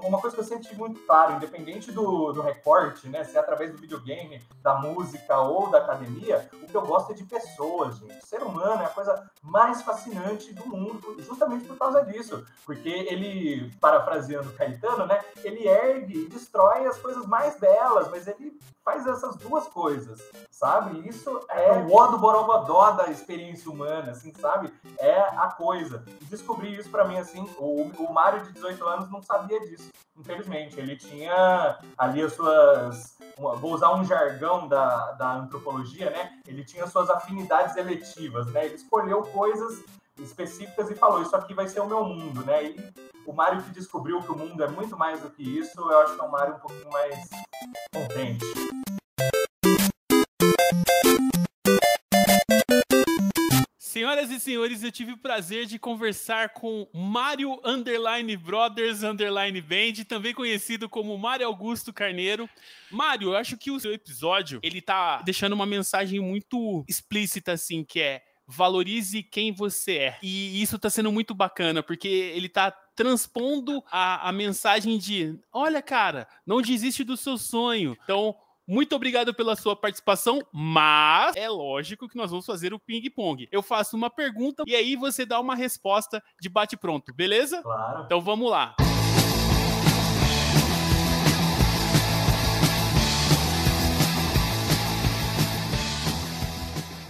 uma coisa que eu sempre tive muito claro, independente do, do recorte, né, se é através do videogame, da música ou da academia, o que eu gosto é de pessoas, gente. O ser humano é a coisa mais fascinante do mundo, justamente por causa disso. Porque ele, parafraseando Caetano, né, ele ergue e destrói as coisas mais belas, mas ele faz essas duas coisas, sabe? Isso é o ó do borogodó da experiência humana, assim, sabe? É a coisa. E descobri isso para mim, assim, o, o Mário de 18 anos não sabia disso, infelizmente. Ele tinha ali as suas. Vou usar um jargão da, da antropologia, né? Ele tinha suas afinidades eletivas, né? Ele escolheu coisas específicas e falou: Isso aqui vai ser o meu mundo, né? E o Mário que descobriu que o mundo é muito mais do que isso, eu acho que é um Mário um pouquinho mais contente. Senhoras e senhores, eu tive o prazer de conversar com Mário Underline Brothers Underline Band, também conhecido como Mário Augusto Carneiro. Mário, eu acho que o seu episódio, ele tá deixando uma mensagem muito explícita, assim, que é valorize quem você é. E isso tá sendo muito bacana, porque ele tá transpondo a, a mensagem de: olha, cara, não desiste do seu sonho. Então, muito obrigado pela sua participação, mas é lógico que nós vamos fazer o ping-pong. Eu faço uma pergunta e aí você dá uma resposta de bate-pronto, beleza? Claro. Então vamos lá.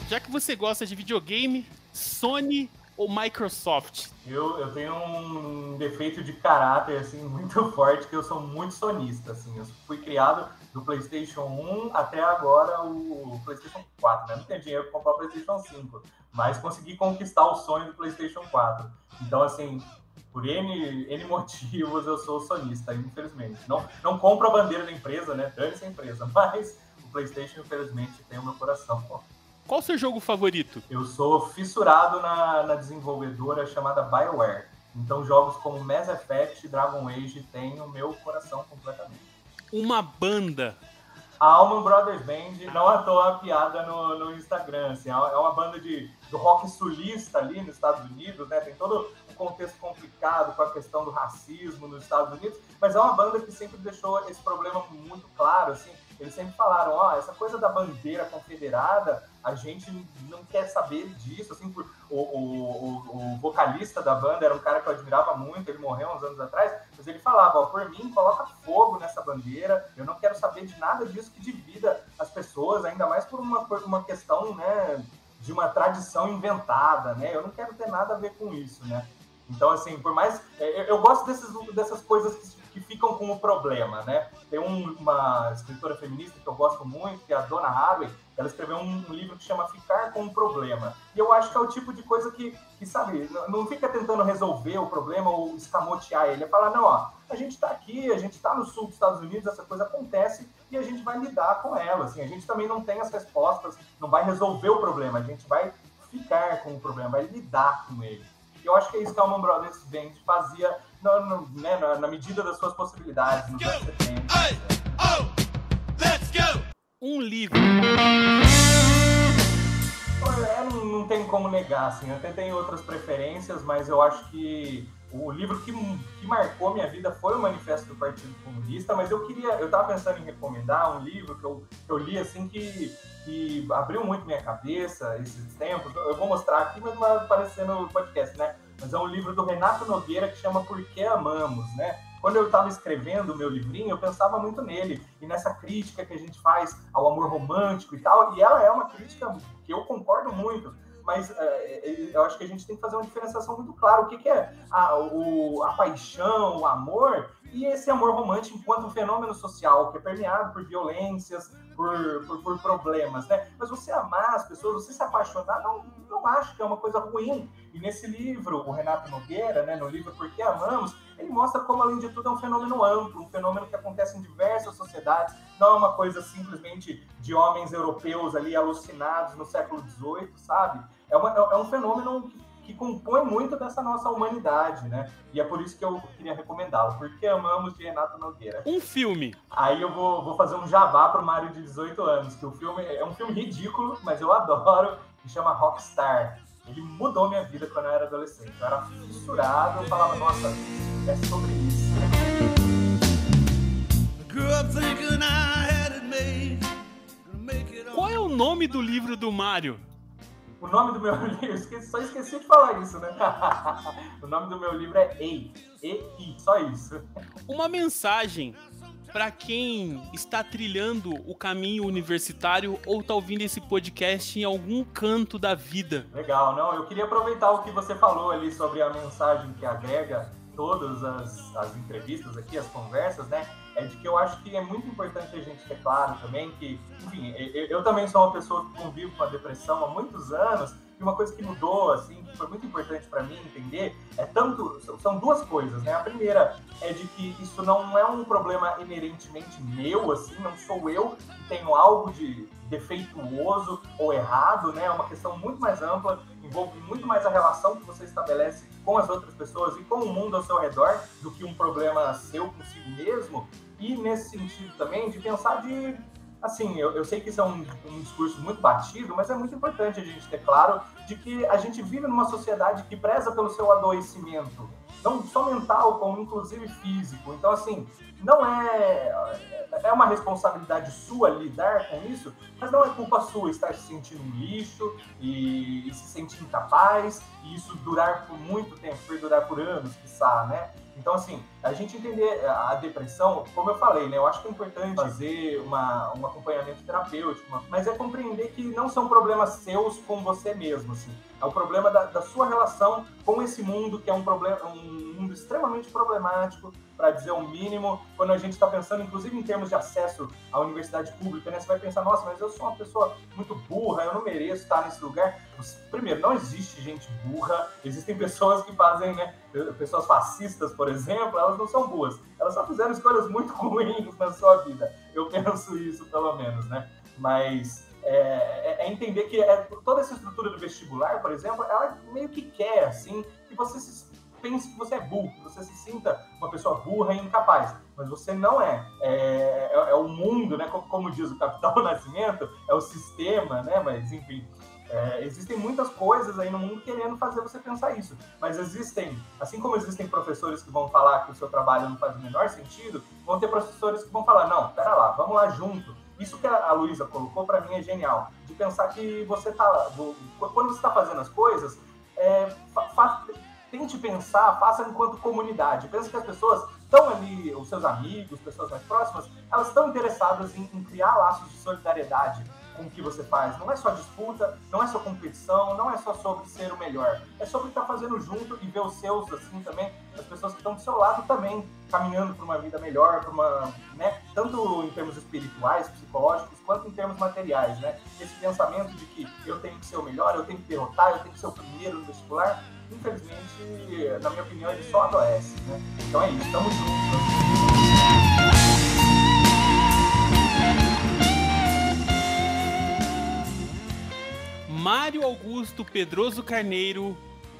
Já que você gosta de videogame, Sony ou Microsoft? Eu, eu tenho um defeito de caráter assim muito forte que eu sou muito sonista assim. Eu fui criado do PlayStation 1 até agora o PlayStation 4, né? Não tenho dinheiro para comprar o PlayStation 5, mas consegui conquistar o sonho do PlayStation 4. Então assim, por N, N motivos eu sou sonista, infelizmente. Não, não compro a bandeira da empresa, né? Dane-se a empresa, mas o PlayStation infelizmente tem o meu coração. Qual o seu jogo favorito? Eu sou fissurado na, na desenvolvedora chamada BioWare. Então, jogos como Mass Effect e Dragon Age têm o meu coração completamente. Uma banda. A Alman Brothers Band, não à toa a piada no, no Instagram. Assim, é uma banda de, do rock sulista ali nos Estados Unidos, né? Tem todo um contexto complicado com a questão do racismo nos Estados Unidos, mas é uma banda que sempre deixou esse problema muito claro, assim. Eles sempre falaram, ó, oh, essa coisa da bandeira confederada a gente não quer saber disso, assim, por, o, o, o, vocalista da banda era um cara que eu admirava muito, ele morreu uns anos atrás, mas ele falava, ó, por mim, coloca fogo nessa bandeira, eu não quero saber de nada disso que divida as pessoas, ainda mais por uma, por uma questão, né, de uma tradição inventada, né, eu não quero ter nada a ver com isso, né. Então, assim, por mais. É, eu, eu gosto desses, dessas coisas que que ficam com o problema, né? Tem um, uma escritora feminista que eu gosto muito, que é a Donna Haraway, ela escreveu um, um, livro que chama Ficar com o Problema. E eu acho que é o tipo de coisa que, que sabe, não, não fica tentando resolver o problema ou escamotear ele. É falar, não, ó, a gente está aqui, a gente está no sul dos Estados Unidos, essa coisa acontece e a gente vai lidar com ela. Assim, a gente também não tem as respostas, não vai resolver o problema, a gente vai ficar com o problema, vai lidar com ele. E eu acho que é isso que a Alman Brothers Band fazia na, no, né, na, na, medida das suas possibilidades nos anos 70. Um livro. É, não, não tem como negar, assim. Até tenho outras preferências, mas eu acho que o livro que, que marcou minha vida foi o Manifesto do Partido Comunista, mas eu queria, eu estava pensando em recomendar um livro que eu, que eu li assim que, que abriu muito minha cabeça esses tempos. Eu vou mostrar aqui, mas vai aparecer no podcast, né? mas é um livro do Renato Nogueira que chama Por que Amamos, né? Quando eu estava escrevendo o meu livrinho, eu pensava muito nele e nessa crítica que a gente faz ao amor romântico e tal, e ela é uma crítica que eu concordo muito, mas é, eu acho que a gente tem que fazer uma diferenciação muito clara. O que, que é a, o, a paixão, o amor, e esse amor romântico enquanto um fenômeno social que é permeado por violências, por, por, por, problemas, né? Mas você amar as pessoas, você se apaixonar, não, não acho que é uma coisa ruim. E nesse livro, o Renato Nogueira, né, no livro Por que Amamos, ele mostra como, além de tudo, é um fenômeno amplo, um fenômeno que acontece em diversas sociedades, não é uma coisa simplesmente de homens europeus ali alucinados no século XVIII, sabe? É, uma, é um fenômeno que compõe muito dessa nossa humanidade, né? E é por isso que eu queria recomendá-lo, porque amamos de Renato Nogueira. Um filme. Aí eu vou, vou fazer um jabá pro Mário de 18 anos, que o filme é um filme ridículo, mas eu adoro, que chama Rockstar. Ele mudou minha vida quando eu era adolescente. Eu era fissurado, eu falava, nossa, é sobre isso. Qual é o nome do livro do Mário? O nome do meu livro, esqueci, só esqueci de falar isso, né? o nome do meu livro é EI. E-I, só isso. Uma mensagem para quem está trilhando o caminho universitário ou está ouvindo esse podcast em algum canto da vida. Legal, não, eu queria aproveitar o que você falou ali sobre a mensagem que agrega todas as, as entrevistas aqui, as conversas, né? é de que eu acho que é muito importante a gente ter claro também que, enfim, eu, eu também sou uma pessoa que convivo com a depressão há muitos anos e uma coisa que mudou, assim, que foi muito importante para mim entender, é tanto, são duas coisas, né? A primeira é de que isso não é um problema inerentemente meu, assim, não sou eu que tenho algo de defeituoso ou errado, né? É uma questão muito mais ampla, envolve muito mais a relação que você estabelece com as outras pessoas e com o mundo ao seu redor do que um problema seu consigo mesmo. E nesse sentido também de pensar de assim, eu, eu sei que isso é um, um, discurso muito batido, mas é muito importante a gente ter claro de que a gente vive numa sociedade que preza pelo seu adoecimento. não só mental, como inclusive físico. Então, assim, não é. É uma responsabilidade sua lidar com isso, mas não é culpa sua estar se sentindo lixo e, e se sentir incapaz, e isso durar por muito tempo, perdurar por anos, quiçá, né? Então, assim, a gente entender a depressão, como eu falei, né? Eu acho que é importante fazer uma, um acompanhamento terapêutico, mas é compreender que não são problemas seus com você mesmo, assim. É o problema da, da sua relação com esse mundo, que é um, problema, um mundo extremamente problemático, para dizer o mínimo, quando a gente está pensando, inclusive em termos de acesso à universidade pública, né? Você vai pensar, nossa, mas eu sou uma pessoa muito burra, eu não mereço estar nesse lugar. Primeiro, não existe gente burra, existem pessoas que fazem, né? Pessoas fascistas, por exemplo, elas não são boas, elas só fizeram escolhas muito ruins na sua vida. Eu penso isso, pelo menos, né? Mas é, é, é entender que é, toda essa estrutura do vestibular, por exemplo, ela meio que quer, assim, que você se pense que você é burro, que você se sinta uma pessoa burra e incapaz. Mas você não é. É, é, é o mundo, né? Como, como, diz o Capital Nascimento, é o sistema, né? Mas, enfim, é, existem muitas coisas aí no mundo querendo fazer você pensar isso. Mas existem, assim como existem professores que vão falar que o seu trabalho não faz o menor sentido, vão ter professores que vão falar: não, pera lá, vamos lá junto. Isso que a Luísa colocou para mim é genial. De pensar que você tá. Quando você está fazendo as coisas, é, tente pensar, faça enquanto comunidade. Pensa que as pessoas estão ali, os seus amigos, pessoas mais próximas, elas estão interessadas em, em criar laços de solidariedade com o que você faz. Não é só disputa, não é só competição, não é só sobre ser o melhor. É sobre estar fazendo junto e ver os seus, assim, também, as pessoas que estão do seu lado também, caminhando para uma vida melhor, para uma, né, tanto em termos espirituais, psicológicos, quanto em termos materiais, né? Esse pensamento de que eu tenho que ser o melhor, eu tenho que derrotar, eu tenho que ser o primeiro no vestibular, infelizmente, na minha opinião, ele só adoece, né? Então é isso, estamos juntos. Mário Augusto Pedroso Carneiro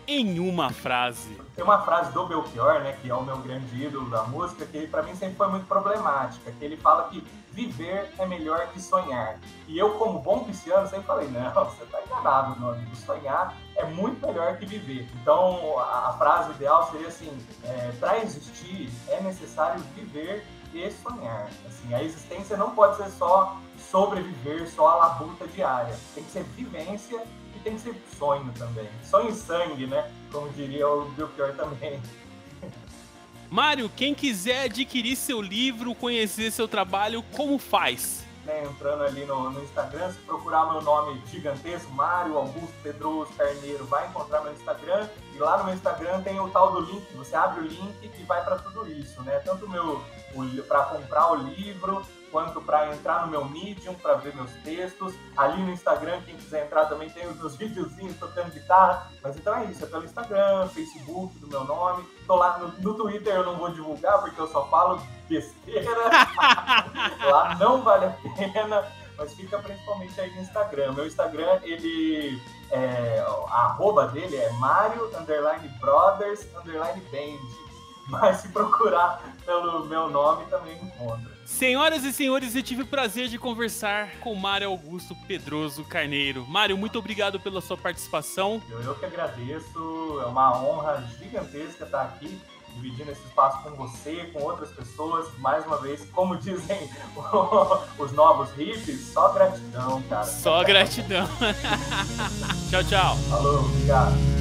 em uma frase. Tem uma frase do Belchior, né, que é o meu grande ídolo da música, que para mim sempre foi muito problemática, que ele fala que viver é melhor que sonhar. E eu, como bom pisciano, sempre falei, não, você tá enganado, meu amigo, sonhar é muito melhor que viver. Então, a, a frase ideal seria assim, é, para existir é necessário viver e sonhar. Assim, a existência não pode ser só sobreviver só a labuta diária. Tem que ser vivência e tem que ser sonho também. Sonho e sangue, né? Como diria o Belchior também. Mário, quem quiser adquirir seu livro, conhecer seu trabalho, como faz? Né, entrando ali no, no, Instagram, se procurar meu nome gigantesco, Mário Augusto Pedroso Carneiro, vai encontrar meu Instagram. E lá no meu Instagram tem o tal do link. Você abre o link e vai para tudo isso, né? Tanto meu para comprar o livro, quanto para entrar no meu Medium, para ver meus textos. Ali no Instagram, quem quiser entrar também tem os meus videozinhos tocando guitarra. Mas então é isso, é pelo Instagram, Facebook do meu nome. Tô lá no, no Twitter, eu não vou divulgar porque eu só falo besteira. lá não vale a pena, mas fica principalmente aí no Instagram. Meu Instagram, ele é, a arroba dele é Mario underline Brothers underline Band. Mas se procurar pelo meu nome também encontra. Senhoras e senhores, eu tive o prazer de conversar com Mário Augusto Pedroso Carneiro. Mário, muito obrigado pela sua participação. Eu, eu que agradeço, é uma honra gigantesca estar aqui dividindo esse espaço com você, com outras pessoas. Mais uma vez, como dizem os novos hippies, só gratidão, cara. Só gratidão. tchau, tchau. Falou, obrigado.